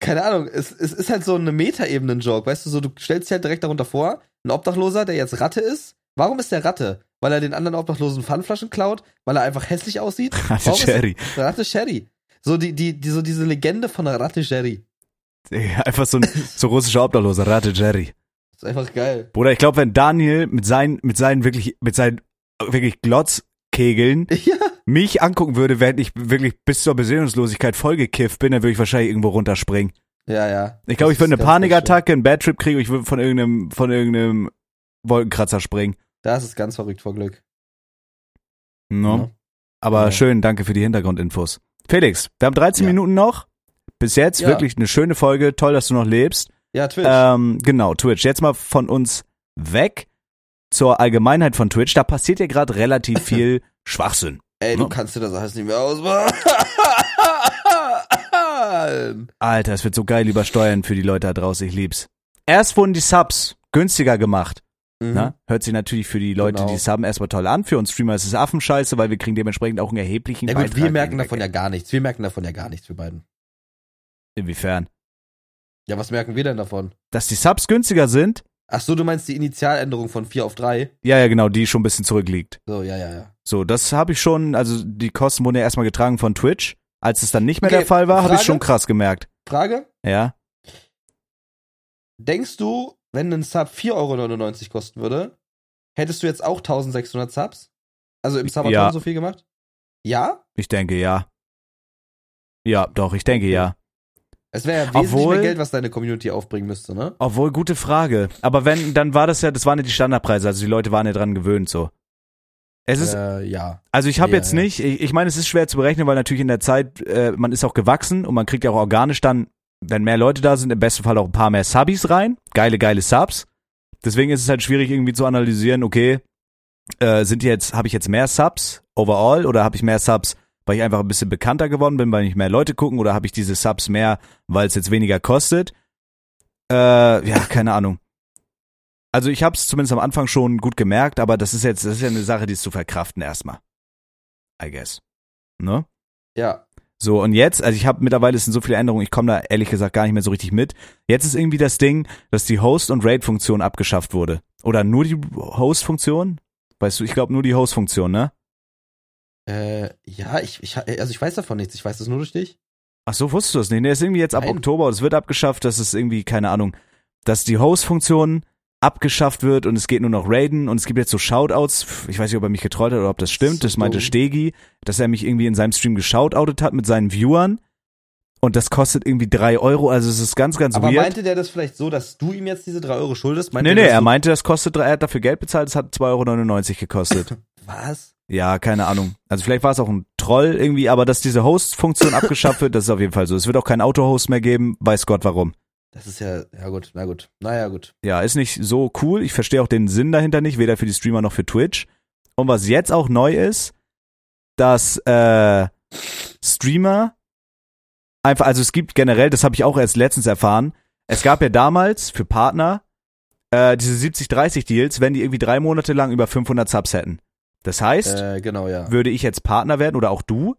keine Ahnung, es, es ist halt so eine Metaebenen-Joke, weißt du, so, du stellst dich halt direkt darunter vor, ein Obdachloser, der jetzt Ratte ist. Warum ist der Ratte? Weil er den anderen Obdachlosen Pfandflaschen klaut? Weil er einfach hässlich aussieht? Ratte er- Jerry. Ratte Sherry. So die, die, die, so diese Legende von der Ratte. Digga, Einfach so ein so russischer Obdachloser, Ratte Jerry. ist einfach geil. Bruder, ich glaube, wenn Daniel mit seinen, mit seinen wirklich, mit seinen wirklich Glotzkegeln Ja. mich angucken würde, während ich wirklich bis zur Besinnungslosigkeit vollgekifft bin, dann würde ich wahrscheinlich irgendwo runterspringen. Ja, ja. Ich glaube, Das ich würde eine Panikattacke, einen Bad Trip kriegen und ich würde von irgendeinem, von irgendeinem Wolkenkratzer springen. Das ist ganz verrückt vor Glück. No. Ja. Aber Ja. schön, danke für die Hintergrundinfos. Felix, wir haben 13 Ja. Minuten noch. Bis jetzt Ja. wirklich eine schöne Folge. Toll, dass du noch lebst. Ja, Twitch. Ähm, genau, Twitch. Jetzt mal von uns weg zur Allgemeinheit von Twitch. Da passiert ja gerade relativ viel Schwachsinn. Ey, du ne? kannst dir das alles nicht mehr ausmachen. Alter, es wird so geil übersteuern für die Leute da draußen. Ich lieb's. Erst wurden die Subs günstiger gemacht. Mhm. Na? Hört sich natürlich für die Leute, Genau. die subben, erstmal toll an. Für uns Streamer ist es Affenscheiße, weil wir kriegen dementsprechend auch einen erheblichen Ja gut, Beitrag wir merken davon ja gar nichts. Wir merken davon ja gar nichts, wir beiden. Inwiefern? Ja, was merken wir denn davon? Dass die Subs günstiger sind? Ach so, du meinst die Initialänderung von 4 auf 3? Ja, ja, genau, die schon ein bisschen zurückliegt. So, ja, ja, ja. So, das habe ich schon, also die Kosten wurden ja erstmal getragen von Twitch. Als es dann nicht mehr Okay, der Fall war, habe ich schon krass gemerkt. Frage? Ja. Denkst du, wenn ein Sub 4,99 Euro kosten würde, hättest du jetzt auch 1600 Subs? Also im Subathon Ja. so viel gemacht? Ja? Ich denke ja. Ja, doch, ich denke ja. Es wäre ja wesentlich Obwohl- mehr Geld, was deine Community aufbringen müsste, ne? Obwohl, gute Frage. Aber wenn, dann war das ja, das waren ja die Standardpreise, also die Leute waren ja dran gewöhnt so. Es ist, äh, ja. also ich habe ja, jetzt ja. nicht, ich, ich meine, es ist schwer zu berechnen, weil natürlich in der Zeit, äh, man ist auch gewachsen und man kriegt ja auch organisch dann, wenn mehr Leute da sind, im besten Fall auch ein paar mehr Subbies rein. Geile, geile Subs. Deswegen ist es halt schwierig irgendwie zu analysieren, okay, äh, sind jetzt, habe ich jetzt mehr Subs overall oder habe ich mehr Subs, weil ich einfach ein bisschen bekannter geworden bin, weil nicht mehr Leute gucken oder habe ich diese Subs mehr, weil es jetzt weniger kostet? Äh, ja, keine Ahnung. Also ich habe es zumindest am Anfang schon gut gemerkt, aber das ist jetzt, das ist ja eine Sache, die ist zu verkraften erstmal. I guess. Ne? Ja. So, und jetzt, also ich habe mittlerweile es sind so viele Änderungen, ich komme da ehrlich gesagt gar nicht mehr so richtig mit. Jetzt ist irgendwie das Ding, dass die Host- und Raid-Funktion abgeschafft wurde. Oder nur die Host-Funktion? Weißt du, ich glaube nur die Host-Funktion, ne? Äh, ja, ich, ich, also ich weiß davon nichts. Ich weiß das nur durch dich. Ach so, wusstest du das nicht? Ne, ist irgendwie jetzt ab Nein. Oktober, es wird abgeschafft, das ist irgendwie, keine Ahnung, dass die Host-Funktion abgeschafft wird und es geht nur noch Raiden und es gibt jetzt so Shoutouts. Ich weiß nicht, ob er mich getrollt hat oder ob das stimmt. Das, So meinte dumm. Stegi, dass er mich irgendwie in seinem Stream geshoutoutet hat mit seinen Viewern. Und das kostet irgendwie drei Euro. Also es ist ganz, ganz Aber weird. meinte der das vielleicht so, dass du ihm jetzt diese drei Euro schuldest? Meinte nee, nee, das er so, meinte, das kostet, drei- er hat dafür Geld bezahlt, es hat 2,99 Euro gekostet. Was? ja, keine Ahnung. Also vielleicht war es auch ein Troll irgendwie, aber dass diese Host-Funktion abgeschafft wird, das ist auf jeden Fall so. Es wird auch keinen Auto-Host mehr geben, weiß Gott warum. Das ist ja, ja gut, na gut. Naja, gut. Ja, ist nicht so cool. Ich verstehe auch den Sinn dahinter nicht, weder für die Streamer noch für Twitch. Und was jetzt auch neu ist, dass äh, Streamer einfach, also es gibt generell, das habe ich auch erst letztens erfahren, es gab ja damals für Partner äh, diese 70-30 Deals, wenn die irgendwie drei Monate lang über 500 Subs hätten. Das heißt, Äh, genau, ja. würde ich jetzt Partner werden oder auch du,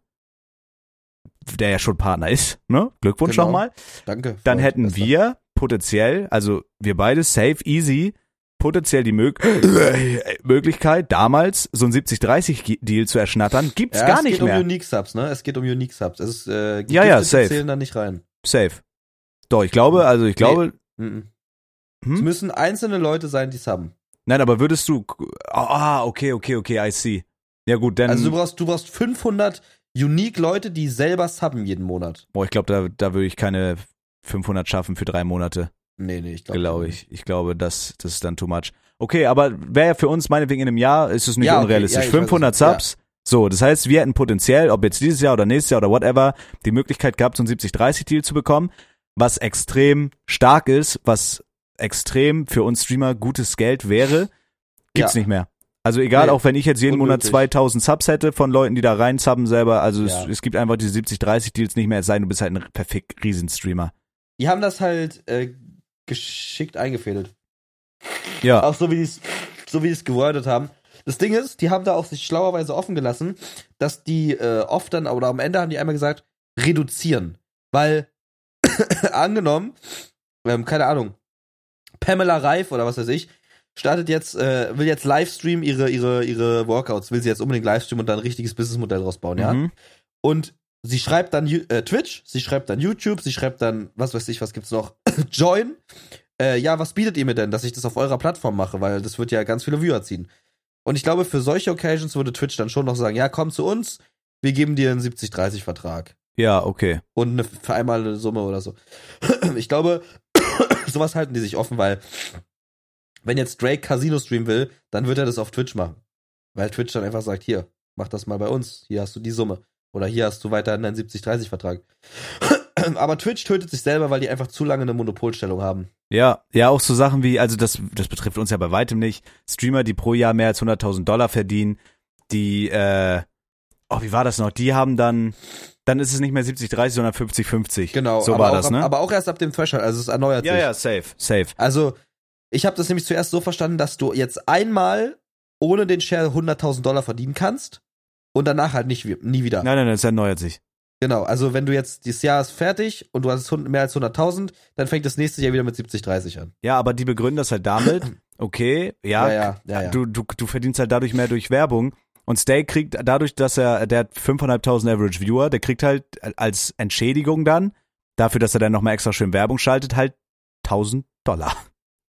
der ja schon Partner ist, ne? Glückwunsch Genau. nochmal. Danke. Dann hätten wir potenziell, also wir beide safe, easy, potenziell die Mög Möglichkeit, damals so ein 70-30-Deal zu erschnattern. Gibt's ja, gar es nicht geht um mehr. Unique Subs, ne? Es geht um Unique Subs. Es ist, äh, Ja, ja, safe. zählen da nicht rein. Safe. Doch, ich glaube, also ich glaube, Mhm. Hm? Es müssen einzelne Leute sein, die subben. nein, aber würdest du, ah, okay, okay, okay, I see. Ja gut, dann, Also du brauchst, du brauchst 500 Unique Leute, die selber subben jeden Monat. boah, ich glaube, da, da würde ich keine 500 schaffen für drei Monate. Nee, nee, ich glaube glaube ich. Ich glaube, das, das ist dann too much. Okay, aber wäre ja für uns meinetwegen in einem Jahr, ist es nicht Ja, okay, unrealistisch. ja, ich weiß 500 es, ja. Subs. So, das heißt, wir hätten potenziell, ob jetzt dieses Jahr oder nächstes Jahr oder whatever, die Möglichkeit gehabt, so ein 70-30-Deal zu bekommen, was extrem stark ist, was extrem für uns Streamer gutes Geld wäre, gibt's nicht mehr. Also egal, Nee, auch wenn ich jetzt jeden Monat unmöglich. 2000 Subs hätte von Leuten, die da rein subben selber, also Ja. es, es gibt einfach diese 70-30-Deals nicht mehr, es sei denn, du bist halt ein perfekt Riesenstreamer. Die haben das halt äh, geschickt eingefädelt. Ja, Auch so wie die es so wie es gewordet haben. Das Ding ist, die haben da auch sich schlauerweise offen gelassen, dass die äh, oft dann, oder am Ende haben die einmal gesagt, reduzieren. Weil, angenommen, ähm, keine Ahnung, Pamela Reif oder was weiß ich, startet jetzt, äh, will jetzt Livestream ihre, ihre, ihre Workouts, will sie jetzt unbedingt Livestream und dann ein richtiges Businessmodell draus bauen, ja? mhm. Und sie schreibt dann äh, Twitch, sie schreibt dann YouTube, sie schreibt dann, was weiß ich, was gibt's noch? Join. Äh, ja, was bietet ihr mir denn, dass ich das auf eurer Plattform mache? Weil das wird ja ganz viele Viewer ziehen. Und ich glaube, für solche Occasions würde Twitch dann schon noch sagen, ja, komm zu uns, wir geben dir einen 70-30-Vertrag. ja, okay. Und eine vereinmalte Summe oder so. Ich glaube, sowas halten die sich offen, weil wenn jetzt Drake Casino streamen will, dann wird er das auf Twitch machen. Weil Twitch dann einfach sagt, hier, mach das mal bei uns, hier hast du die Summe. Oder hier hast du weiterhin einen 70-30-Vertrag. Aber Twitch tötet sich selber, weil die einfach zu lange eine Monopolstellung haben. Ja, ja, auch so Sachen wie, also das, das betrifft uns ja bei weitem nicht. Streamer, die pro Jahr mehr als 100.000 Dollar verdienen, die, äh, oh, wie war das noch? Die haben dann, dann ist es nicht mehr 70-30, sondern 50-50. Genau, So aber war auch, das, ne? aber auch erst ab dem Threshold, also es erneuert ja, sich. ja, safe, safe. Also, ich habe das nämlich zuerst so verstanden, dass du jetzt einmal ohne den Share 100.000 Dollar verdienen kannst und danach halt nicht, nie wieder. Nein, nein, nein, es erneuert sich. Genau, also wenn du jetzt, dieses Jahr ist fertig und du hast mehr als 100.000, dann fängt das nächste Jahr wieder mit 70, 30 an. Ja, aber die begründen das halt damit, okay, ja, ja, ja, ja. ja. Du, du, du verdienst halt dadurch mehr durch Werbung. Und Stay kriegt dadurch, dass er, der hat 5.500 Average Viewer, der kriegt halt als Entschädigung dann, dafür, dass er dann nochmal extra schön Werbung schaltet, halt 1000 Dollar.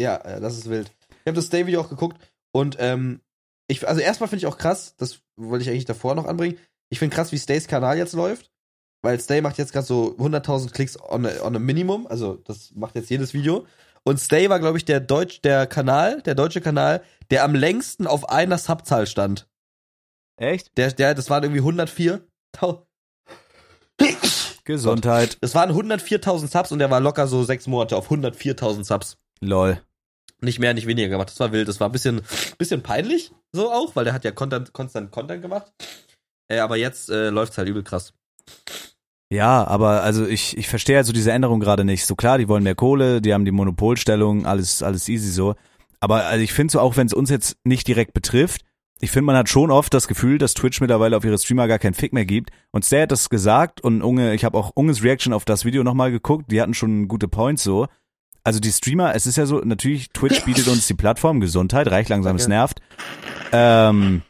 Ja, äh, das ist wild. Ich habe das Day-Video auch geguckt und ähm, ich, also erstmal finde ich auch krass, das wollte ich eigentlich davor noch anbringen. Ich finde krass, wie Stays Kanal jetzt läuft, weil Stay macht jetzt gerade so 100.000 Klicks on a, on a Minimum, also das macht jetzt jedes Video. Und Stay war, glaube ich, der Deutsch, der Kanal, der deutsche Kanal, der am längsten auf einer Subzahl stand. Echt? Der, der, das waren irgendwie 104. Gesundheit. Es waren 104.000 Subs und der war locker so sechs Monate auf 104.000 Subs. Lol. Nicht mehr, nicht weniger gemacht. Das war wild. Das war ein bisschen, bisschen peinlich, so auch, weil der hat ja Content, konstant Content gemacht. Äh, aber jetzt äh, läuft's halt übel krass. Ja, aber also ich, ich verstehe also diese Änderung gerade nicht. So klar, die wollen mehr Kohle, die haben die Monopolstellung, alles, alles easy so. Aber also ich finde so, auch wenn es uns jetzt nicht direkt betrifft, ich finde, man hat schon oft das Gefühl, dass Twitch mittlerweile auf ihre Streamer gar keinen Fick mehr gibt. Und Stay hat das gesagt und Unge, ich habe auch Unges Reaction auf das Video nochmal geguckt, die hatten schon gute Points so. Also die Streamer, es ist ja so, natürlich, Twitch bietet uns die Plattform, Gesundheit, reicht langsam, es nervt. Ähm,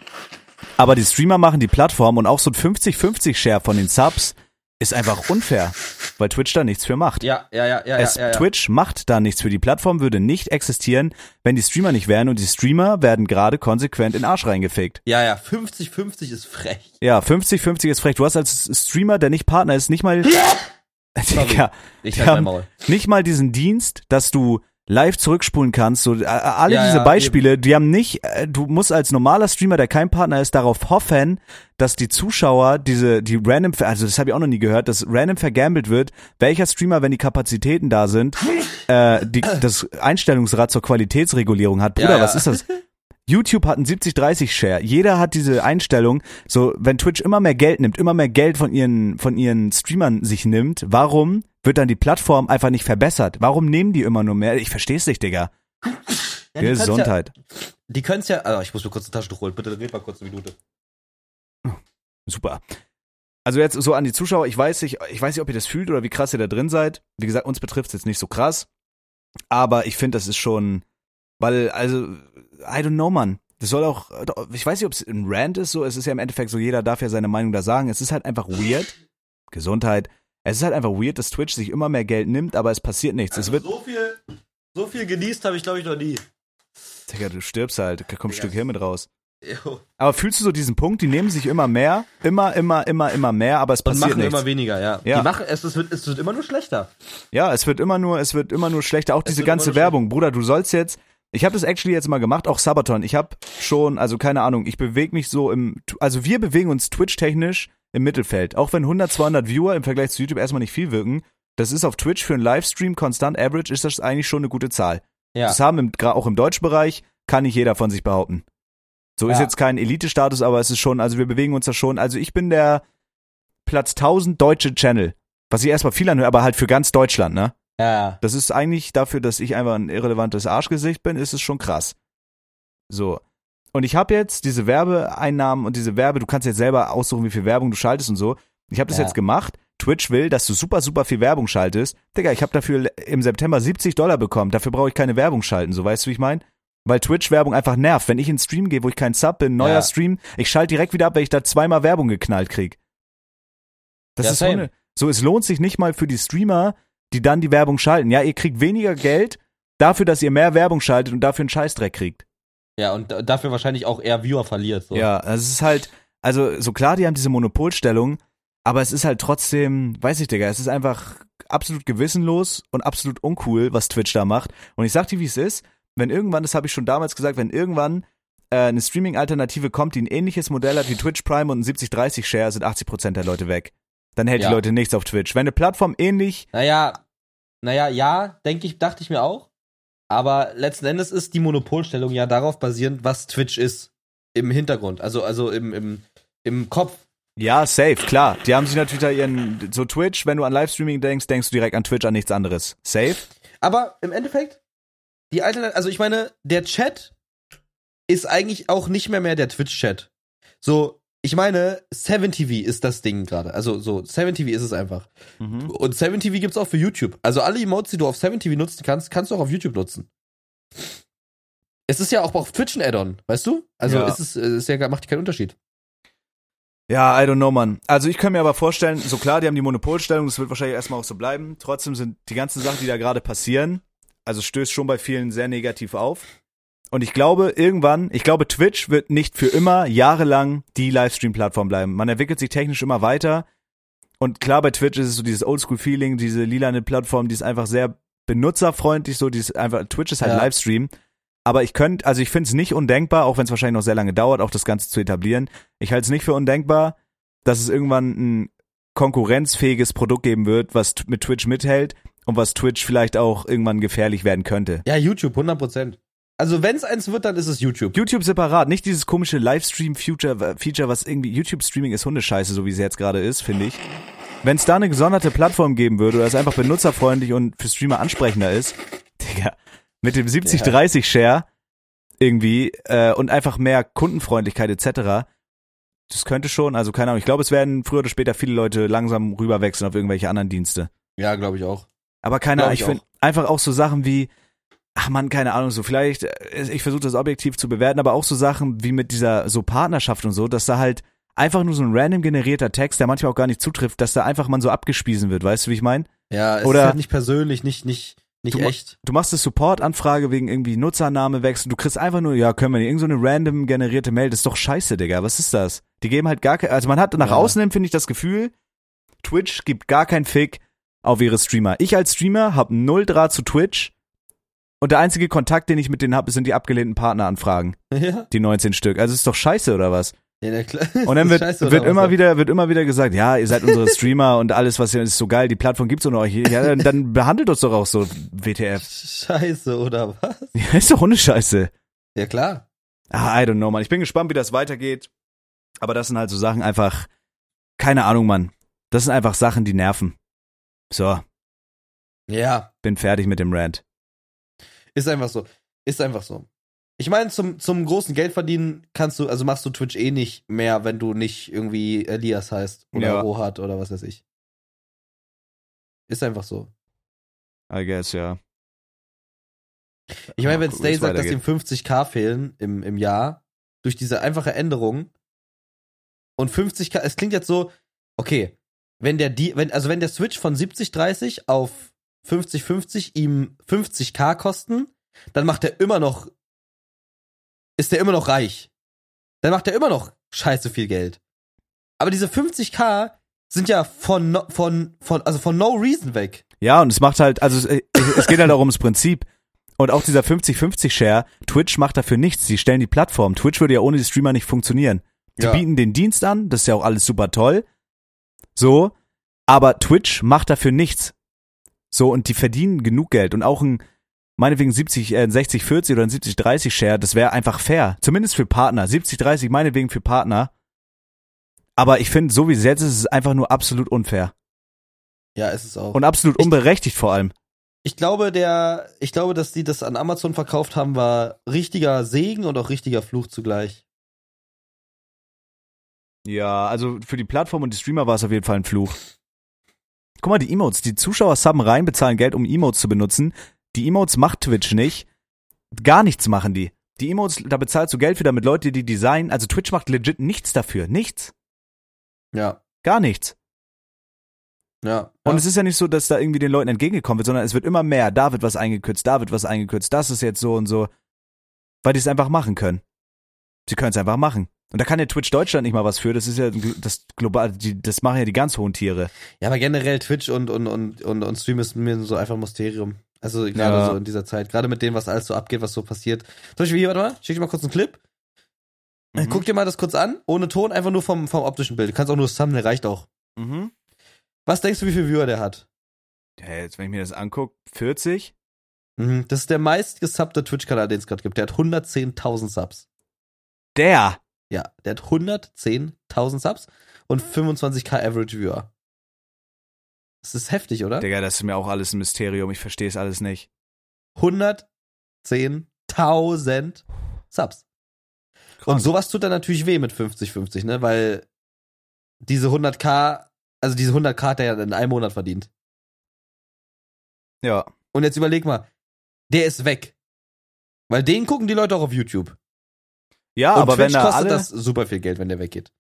aber die Streamer machen die Plattform und auch so ein 50-50-Share von den Subs ist einfach unfair, weil Twitch da nichts für macht. Ja, ja, ja, ja, es, ja, ja. Twitch macht da nichts für. Die Plattform würde nicht existieren, wenn die Streamer nicht wären und die Streamer werden gerade konsequent in Arsch reingefegt. Ja, ja, 50-50 ist frech. Ja, 50-50 ist frech. Du hast als Streamer, der nicht Partner ist, nicht mal, Digga, Ich die halt Maul. nicht mal diesen Dienst, dass du live zurückspulen kannst. So, alle Ja, diese ja, Beispiele, die haben nicht, äh, du musst als normaler Streamer, der kein Partner ist, darauf hoffen, dass die Zuschauer diese, die random, also das habe ich auch noch nie gehört, dass random vergambelt wird, welcher Streamer, wenn die Kapazitäten da sind, äh, die, das Einstellungsrad zur Qualitätsregulierung hat. Bruder, Ja, ja. was ist das? YouTube hat einen 70-30 Share. Jeder hat diese Einstellung. So, wenn Twitch immer mehr Geld nimmt, immer mehr Geld von ihren, von ihren Streamern sich nimmt, warum wird dann die Plattform einfach nicht verbessert? Warum nehmen die immer nur mehr? Ich versteh's nicht, Digga. Ja, die Gesundheit. Ja, die können's ja, also ich muss mir kurz ein Taschentuch holen. Bitte red mal kurz eine Minute. Super. Also jetzt so an die Zuschauer, ich weiß nicht, ich weiß nicht, ob ihr das fühlt oder wie krass ihr da drin seid. Wie gesagt, uns betrifft es jetzt nicht so krass. Aber ich finde, das ist schon, weil, also, I don't know, man. Das soll auch, ich weiß nicht, ob es ein Rant ist, so, es ist ja im Endeffekt so, jeder darf ja seine Meinung da sagen. Es ist halt einfach weird. Gesundheit. Es ist halt einfach weird, dass Twitch sich immer mehr Geld nimmt, aber es passiert nichts. es wird, so viel, so viel genießt habe ich glaube ich noch nie. Digga, du stirbst halt, da kommt ein. Stück hier mit raus. Jo. Aber fühlst du so diesen Punkt, die nehmen sich immer mehr, immer, immer, immer, immer mehr, aber es Und passiert machen nichts. immer weniger, ja. Ja. Die machen, es, es, wird, es wird immer nur schlechter. Ja, es wird immer nur, es wird immer nur schlechter. Auch Es diese ganze Werbung, Bruder, du sollst jetzt. Ich habe das actually jetzt mal gemacht, auch Sabaton. Ich habe schon, also keine Ahnung, ich bewege mich so im, also wir bewegen uns Twitch-technisch im Mittelfeld. Auch wenn 100, 200 Viewer im Vergleich zu YouTube erstmal nicht viel wirken, das ist auf Twitch für einen Livestream konstant average ist das eigentlich schon eine gute Zahl. Ja. Das haben im, auch im deutschen Bereich kann nicht jeder von sich behaupten. So ist Ja. jetzt kein Elite-Status, aber es ist schon, also wir bewegen uns da schon. Also ich bin der Platz 1000 deutsche Channel. Was ich erstmal viel anhöre, aber halt für ganz Deutschland, ne? Ja. Das ist eigentlich dafür, dass ich einfach ein irrelevantes Arschgesicht bin, ist es schon krass. So. Und ich habe jetzt diese Werbeeinnahmen und diese Werbe, du kannst jetzt selber aussuchen, wie viel Werbung du schaltest und so. Ich habe das Ja. jetzt gemacht. Twitch will, dass du super, super viel Werbung schaltest. Digga, ich habe dafür im September 70 Dollar bekommen. Dafür brauche ich keine Werbung schalten. So, weißt du, wie ich meine? Weil Twitch-Werbung einfach nervt. Wenn ich in Stream gehe, wo ich kein Sub bin, neuer Ja. Stream, ich schalte direkt wieder ab, weil ich da zweimal Werbung geknallt krieg. Das Ja, ist so, eine, so, es lohnt sich nicht mal für die Streamer, die dann die Werbung schalten. Ja, ihr kriegt weniger Geld dafür, dass ihr mehr Werbung schaltet und dafür einen Scheißdreck kriegt. Ja, und da- dafür wahrscheinlich auch eher Viewer verliert. So. Ja, also es ist halt, also so klar, die haben diese Monopolstellung, aber es ist halt trotzdem, weiß ich, Digga, es ist einfach absolut gewissenlos und absolut uncool, was Twitch da macht. Und ich sag dir, wie es ist, wenn irgendwann, das habe ich schon damals gesagt, wenn irgendwann äh, eine Streaming-Alternative kommt, die ein ähnliches Modell hat wie Twitch Prime und ein 70-30-Share, sind 80% der Leute weg. Dann hält Ja. die Leute nichts auf Twitch. Wenn eine Plattform ähnlich Naja, naja, ja, denke ich, dachte ich mir auch. Aber letzten Endes ist die Monopolstellung ja darauf basierend, was Twitch ist. Im Hintergrund. Also, also im, im, im Kopf. Ja, safe, klar. Die haben sich natürlich da ihren, so Twitch, wenn du an Livestreaming denkst, denkst du direkt an Twitch, an nichts anderes. Safe? Aber im Endeffekt, die Alternative, also ich meine, der Chat ist eigentlich auch nicht mehr mehr der Twitch-Chat. So, ich meine, 7TV ist das Ding gerade. Also so, 7TV ist es einfach. Mhm. Und 7TV gibt's auch für YouTube. Also alle Emotes, die du auf 7TV nutzen kannst, kannst du auch auf YouTube nutzen. Es ist ja auch auf Twitch ein Add-on, weißt du? Also Ja. es ist, es ist ja, macht keinen Unterschied. Ja, I don't know, man. Also ich kann mir aber vorstellen, so klar, die haben die Monopolstellung, das wird wahrscheinlich erstmal auch so bleiben. Trotzdem sind die ganzen Sachen, die da gerade passieren, also stößt schon bei vielen sehr negativ auf. Und ich glaube, irgendwann, ich glaube, Twitch wird nicht für immer jahrelang die Livestream-Plattform bleiben. Man entwickelt sich technisch immer weiter. Und klar, bei Twitch ist es so dieses Oldschool-Feeling, diese lilane Plattform, die ist einfach sehr benutzerfreundlich, so, die ist einfach, Twitch ist halt Ja. Livestream. Aber ich könnte, also ich finde es nicht undenkbar, auch wenn es wahrscheinlich noch sehr lange dauert, auch das Ganze zu etablieren. Ich halte es nicht für undenkbar, dass es irgendwann ein konkurrenzfähiges Produkt geben wird, was mit Twitch mithält und was Twitch vielleicht auch irgendwann gefährlich werden könnte. Ja, YouTube, 100%. Also wenn es eins wird, dann ist es YouTube. YouTube separat, nicht dieses komische Livestream-Feature, Feature, was irgendwie YouTube-Streaming ist Hundescheiße, so wie es jetzt gerade ist, finde ich. Wenn es da eine gesonderte Plattform geben würde, es einfach benutzerfreundlich und für Streamer ansprechender ist, Digga, mit dem 70-30-Share irgendwie äh, und einfach mehr Kundenfreundlichkeit etc., das könnte schon, also keine Ahnung, ich glaube, es werden früher oder später viele Leute langsam rüberwechseln auf irgendwelche anderen Dienste. Ja, glaube ich auch. Aber keine Ahnung, ich ich finde einfach auch so Sachen wie, ach man, keine Ahnung, so vielleicht, äh, ich versuche das objektiv zu bewerten, aber auch so Sachen wie mit dieser so Partnerschaft und so, dass da halt einfach nur so ein random generierter Text, der manchmal auch gar nicht zutrifft, dass da einfach man so abgespiesen wird, weißt du, wie ich meine? Ja, es Oder- ist halt nicht persönlich, nicht, nicht, nicht Du echt. Du machst eine Support-Anfrage wegen irgendwie Nutzernamewechsel, du kriegst einfach nur, ja, können wir nicht, irgend so eine random generierte Mail, das ist doch scheiße, Digga, was ist das? Die geben halt gar kein, also man hat nach Ja. außen hin, finde ich, das Gefühl, Twitch gibt gar keinen Fick auf ihre Streamer. Ich als Streamer habe null Draht zu Twitch und der einzige Kontakt, den ich mit denen habe, sind die abgelehnten Partneranfragen, Ja, die 19 Stück. Also ist doch scheiße, oder was? ja na klar. Und dann wird, Scheiße, wird was? immer wieder, wird immer wieder gesagt, ja, ihr seid unsere Streamer und alles, was ihr, ist so geil, die Plattform gibt's ohne euch. Ja, dann, dann behandelt uns doch auch so, WTF. Scheiße, oder was? Ja, ist doch ohne Scheiße. Ja, klar. Ah, I don't know, man. Ich bin gespannt, wie das weitergeht. Aber das sind halt so Sachen einfach, keine Ahnung, Mann. Das sind einfach Sachen, die nerven. So, Ja, bin fertig mit dem Rant. Ist einfach so. Ist einfach so. Ich meine, zum, zum großen Geldverdienen kannst du, also machst du Twitch eh nicht mehr, wenn du nicht irgendwie Elias heißt oder Ja. Rohat oder was weiß ich. Ist einfach so. I guess, ja. Ich meine, wenn Stay sagt, dass ihm 50k fehlen im, im Jahr, durch diese einfache Änderung und 50k, es klingt jetzt so, okay, wenn der, die, wenn, also wenn der Switch von 70-30 auf 50-50 ihm 50k kosten, dann macht er immer noch, ist er immer noch reich. Dann macht er immer noch scheiße viel Geld. Aber diese 50k sind ja von, no, von, von, also von no reason weg. Ja, und es macht halt, also es, es geht halt auch ums Prinzip. Und auch dieser 50-50-Share, Twitch macht dafür nichts. Die stellen die Plattform. Twitch würde ja ohne die Streamer nicht funktionieren. Die Ja. bieten den Dienst an, das ist ja auch alles super toll. So, aber Twitch macht dafür nichts. So, und die verdienen genug Geld. Und auch ein, meinetwegen 70, äh, 60-40 oder ein 70-30-Share, das wäre einfach fair. Zumindest für Partner. 70-30, meinetwegen für Partner. Aber ich finde, so wie es jetzt ist, ist es einfach nur absolut unfair. Ja, ist es auch. Und absolut Ich- unberechtigt vor allem. Ich glaube, der, ich glaube, dass die das an Amazon verkauft haben, war richtiger Segen und auch richtiger Fluch zugleich. Ja, also für die Plattform und die Streamer war es auf jeden Fall ein Fluch. Guck mal, die Emotes, die Zuschauer subben rein, bezahlen Geld, um Emotes zu benutzen. Die Emotes macht Twitch nicht. Gar nichts machen die. Die Emotes, da bezahlst du Geld für, damit Leute die designen. Also Twitch macht legit nichts dafür. Nichts. Ja, Gar nichts. ja. Und ja. es ist ja nicht so, dass da irgendwie den Leuten entgegengekommen wird, sondern es wird immer mehr. Da wird was eingekürzt, da wird was eingekürzt, das ist jetzt so und so. Weil die es einfach machen können. Sie können es einfach machen. Und da kann ja Twitch Deutschland nicht mal was für. Das ist ja das global, die, das machen ja die ganz hohen Tiere. ja, aber generell Twitch und, und, und, und, und Stream ist mir so einfach ein Mysterium. Also gerade Ja. so in dieser Zeit, gerade mit dem, was alles so abgeht, was so passiert. Zum Beispiel hier, warte mal, schick dir mal kurz einen Clip. Mhm. Guck dir mal das kurz an, ohne Ton, einfach nur vom, vom optischen Bild. Du kannst auch nur das Thumbnail, reicht auch. Mhm. Was denkst du, wie viel Viewer der hat? Ja, jetzt, wenn ich mir das angucke, 40? Mhm. Das ist der meist gesubbte Twitch-Kanal, den es gerade gibt. Der hat 110.000 Subs. Der! Ja, der hat 110.000 Subs und 25k Average Viewer. Das ist heftig, oder? Digga, das ist mir auch alles ein Mysterium. Ich verstehe es alles nicht. 110.000 Subs. Und sowas tut dann natürlich weh mit 50-50, ne? Weil diese 100k, also diese 100k hat er ja in einem Monat verdient. Ja. Und jetzt überleg mal, der ist weg. Weil den gucken die Leute auch auf YouTube. Ja, Und aber Twitch wenn da kostet alle. das super viel Geld, wenn der weggeht.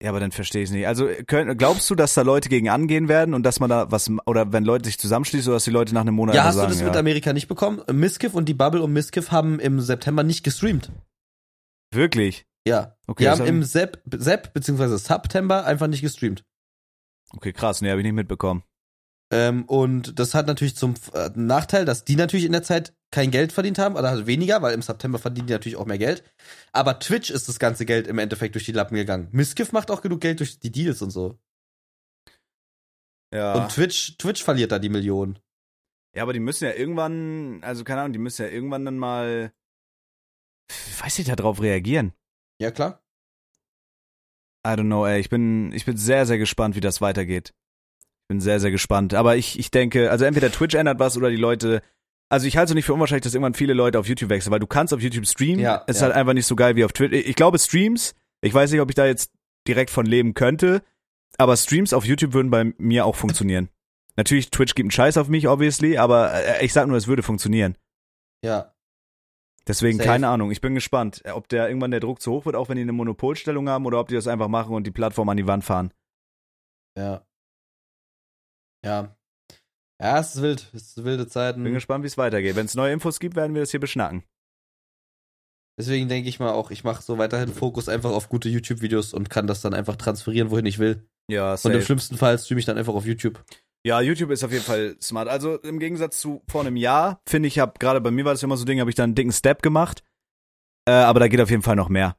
Ja, aber dann verstehe ich es nicht. Also könnt, glaubst du, dass da Leute gegen angehen werden und dass man da was oder wenn Leute sich zusammenschließen oder dass die Leute nach einem Monat Ja, hast sagen, du das ja. mit Amerika nicht bekommen? Miskiff und die Bubble um Miskiff haben im September nicht gestreamt. Wirklich? Ja. Okay, die haben hab im Sep, Sep bzw. September einfach nicht gestreamt. Okay, krass, nee, habe ich nicht mitbekommen. Ähm, und das hat natürlich zum äh, Nachteil, dass die natürlich in der Zeit kein Geld verdient haben, oder halt weniger, weil im September verdienen die natürlich auch mehr Geld. Aber Twitch ist das ganze Geld im Endeffekt durch die Lappen gegangen. Miskiff macht auch genug Geld durch die Deals und so. Ja. Und Twitch, Twitch verliert da die Millionen. ja, aber die müssen ja irgendwann, also keine Ahnung, die müssen ja irgendwann dann mal, weiß ich, darauf reagieren. Ja, klar. I don't know, ey. Ich bin, ich bin sehr, sehr gespannt, wie das weitergeht. Ich bin sehr, sehr gespannt. Aber ich, ich denke, also entweder Twitch ändert was oder die Leute. Also ich halte es nicht für unwahrscheinlich, dass irgendwann viele Leute auf YouTube wechseln, weil du kannst auf YouTube streamen. Ja, ist ja. halt einfach nicht so geil wie auf Twitch. Ich glaube Streams, ich weiß nicht, ob ich da jetzt direkt von leben könnte, aber Streams auf YouTube würden bei mir auch funktionieren. Natürlich, Twitch gibt einen Scheiß auf mich, obviously, aber äh, ich sag nur, es würde funktionieren. Ja. Deswegen Safe. keine Ahnung. Ich bin gespannt, ob der irgendwann der Druck zu hoch wird, auch wenn die eine Monopolstellung haben, oder ob die das einfach machen und die Plattform an die Wand fahren. Ja. Ja. Ja, es ist wild. Es ist wilde Zeiten. Bin gespannt, wie es weitergeht. Wenn es neue Infos gibt, werden wir das hier beschnacken. Deswegen denke ich mal auch, ich mache so weiterhin Fokus einfach auf gute YouTube-Videos und kann das dann einfach transferieren, wohin ich will. Ja, Und im safe. schlimmsten Fall streame ich dann einfach auf YouTube. Ja, YouTube ist auf jeden Fall smart. Also im Gegensatz zu vor einem Jahr, finde ich, habe gerade bei mir war das immer so ein Ding, habe ich da einen dicken Step gemacht. Äh, aber da geht auf jeden Fall noch mehr.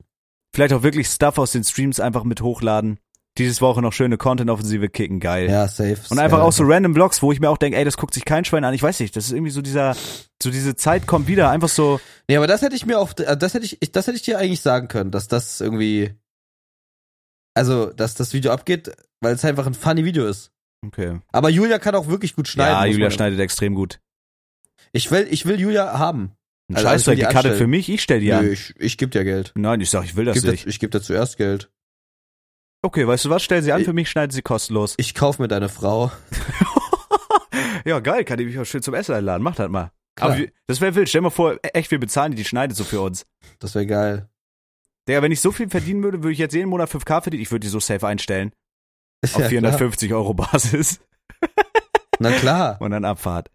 Vielleicht auch wirklich Stuff aus den Streams einfach mit hochladen. Dieses Woche noch schöne Content-Offensive kicken, geil. Ja, safe. Und einfach auch so random Vlogs, wo ich mir auch denke, ey, das guckt sich kein Schwein an. Ich weiß nicht, das ist irgendwie so dieser, so diese Zeit kommt wieder, einfach so. Nee, aber das hätte ich mir auch, äh, das hätte ich, das hätte ich dir eigentlich sagen können, dass das irgendwie, also, dass das Video abgeht, weil es einfach ein funny Video ist. Okay. Aber Julia kann auch wirklich gut schneiden. ja, Julia schneidet extrem gut. Ich will, ich will Julia haben. Ein Also, Scheißdreck, die die Karte für mich, ich stell die Nö, an. ich, ich geb dir Geld. Nein, ich sag, ich will das geb, nicht. dir, ich geb dir zuerst Geld. Okay, weißt du was? Stell sie an, Ich- für mich schneidet sie kostenlos. Ich kauf mir deine Frau. Ja, geil, kann die mich auch schön zum Essen einladen. Mach das mal. Klar. Aber das wäre wild. Stell mal vor, echt, wir bezahlen die, die schneidet so für uns. Das wäre geil. Digga, wenn ich so viel verdienen würde, würde ich jetzt jeden Monat 5K verdienen. Ich würde die so safe einstellen. Auf ja 450 Euro Basis. Klar. Na klar. Und dann Abfahrt.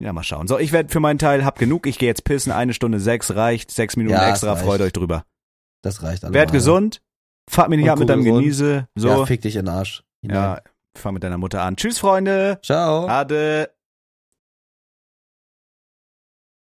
Ja, mal schauen. So, ich werde für meinen Teil, hab genug. Ich gehe jetzt pissen. Eine Stunde sechs reicht. Sechs Minuten Ja, extra. reicht. Freut euch drüber. Das reicht alles. Werd gesund. Fahrt mich nicht Und ab mit deinem kugelrund. Geniese. Ja, So. fick dich in den Arsch. Ja, fahr mit deiner Mutter an. Tschüss, Freunde. Ciao. Ade.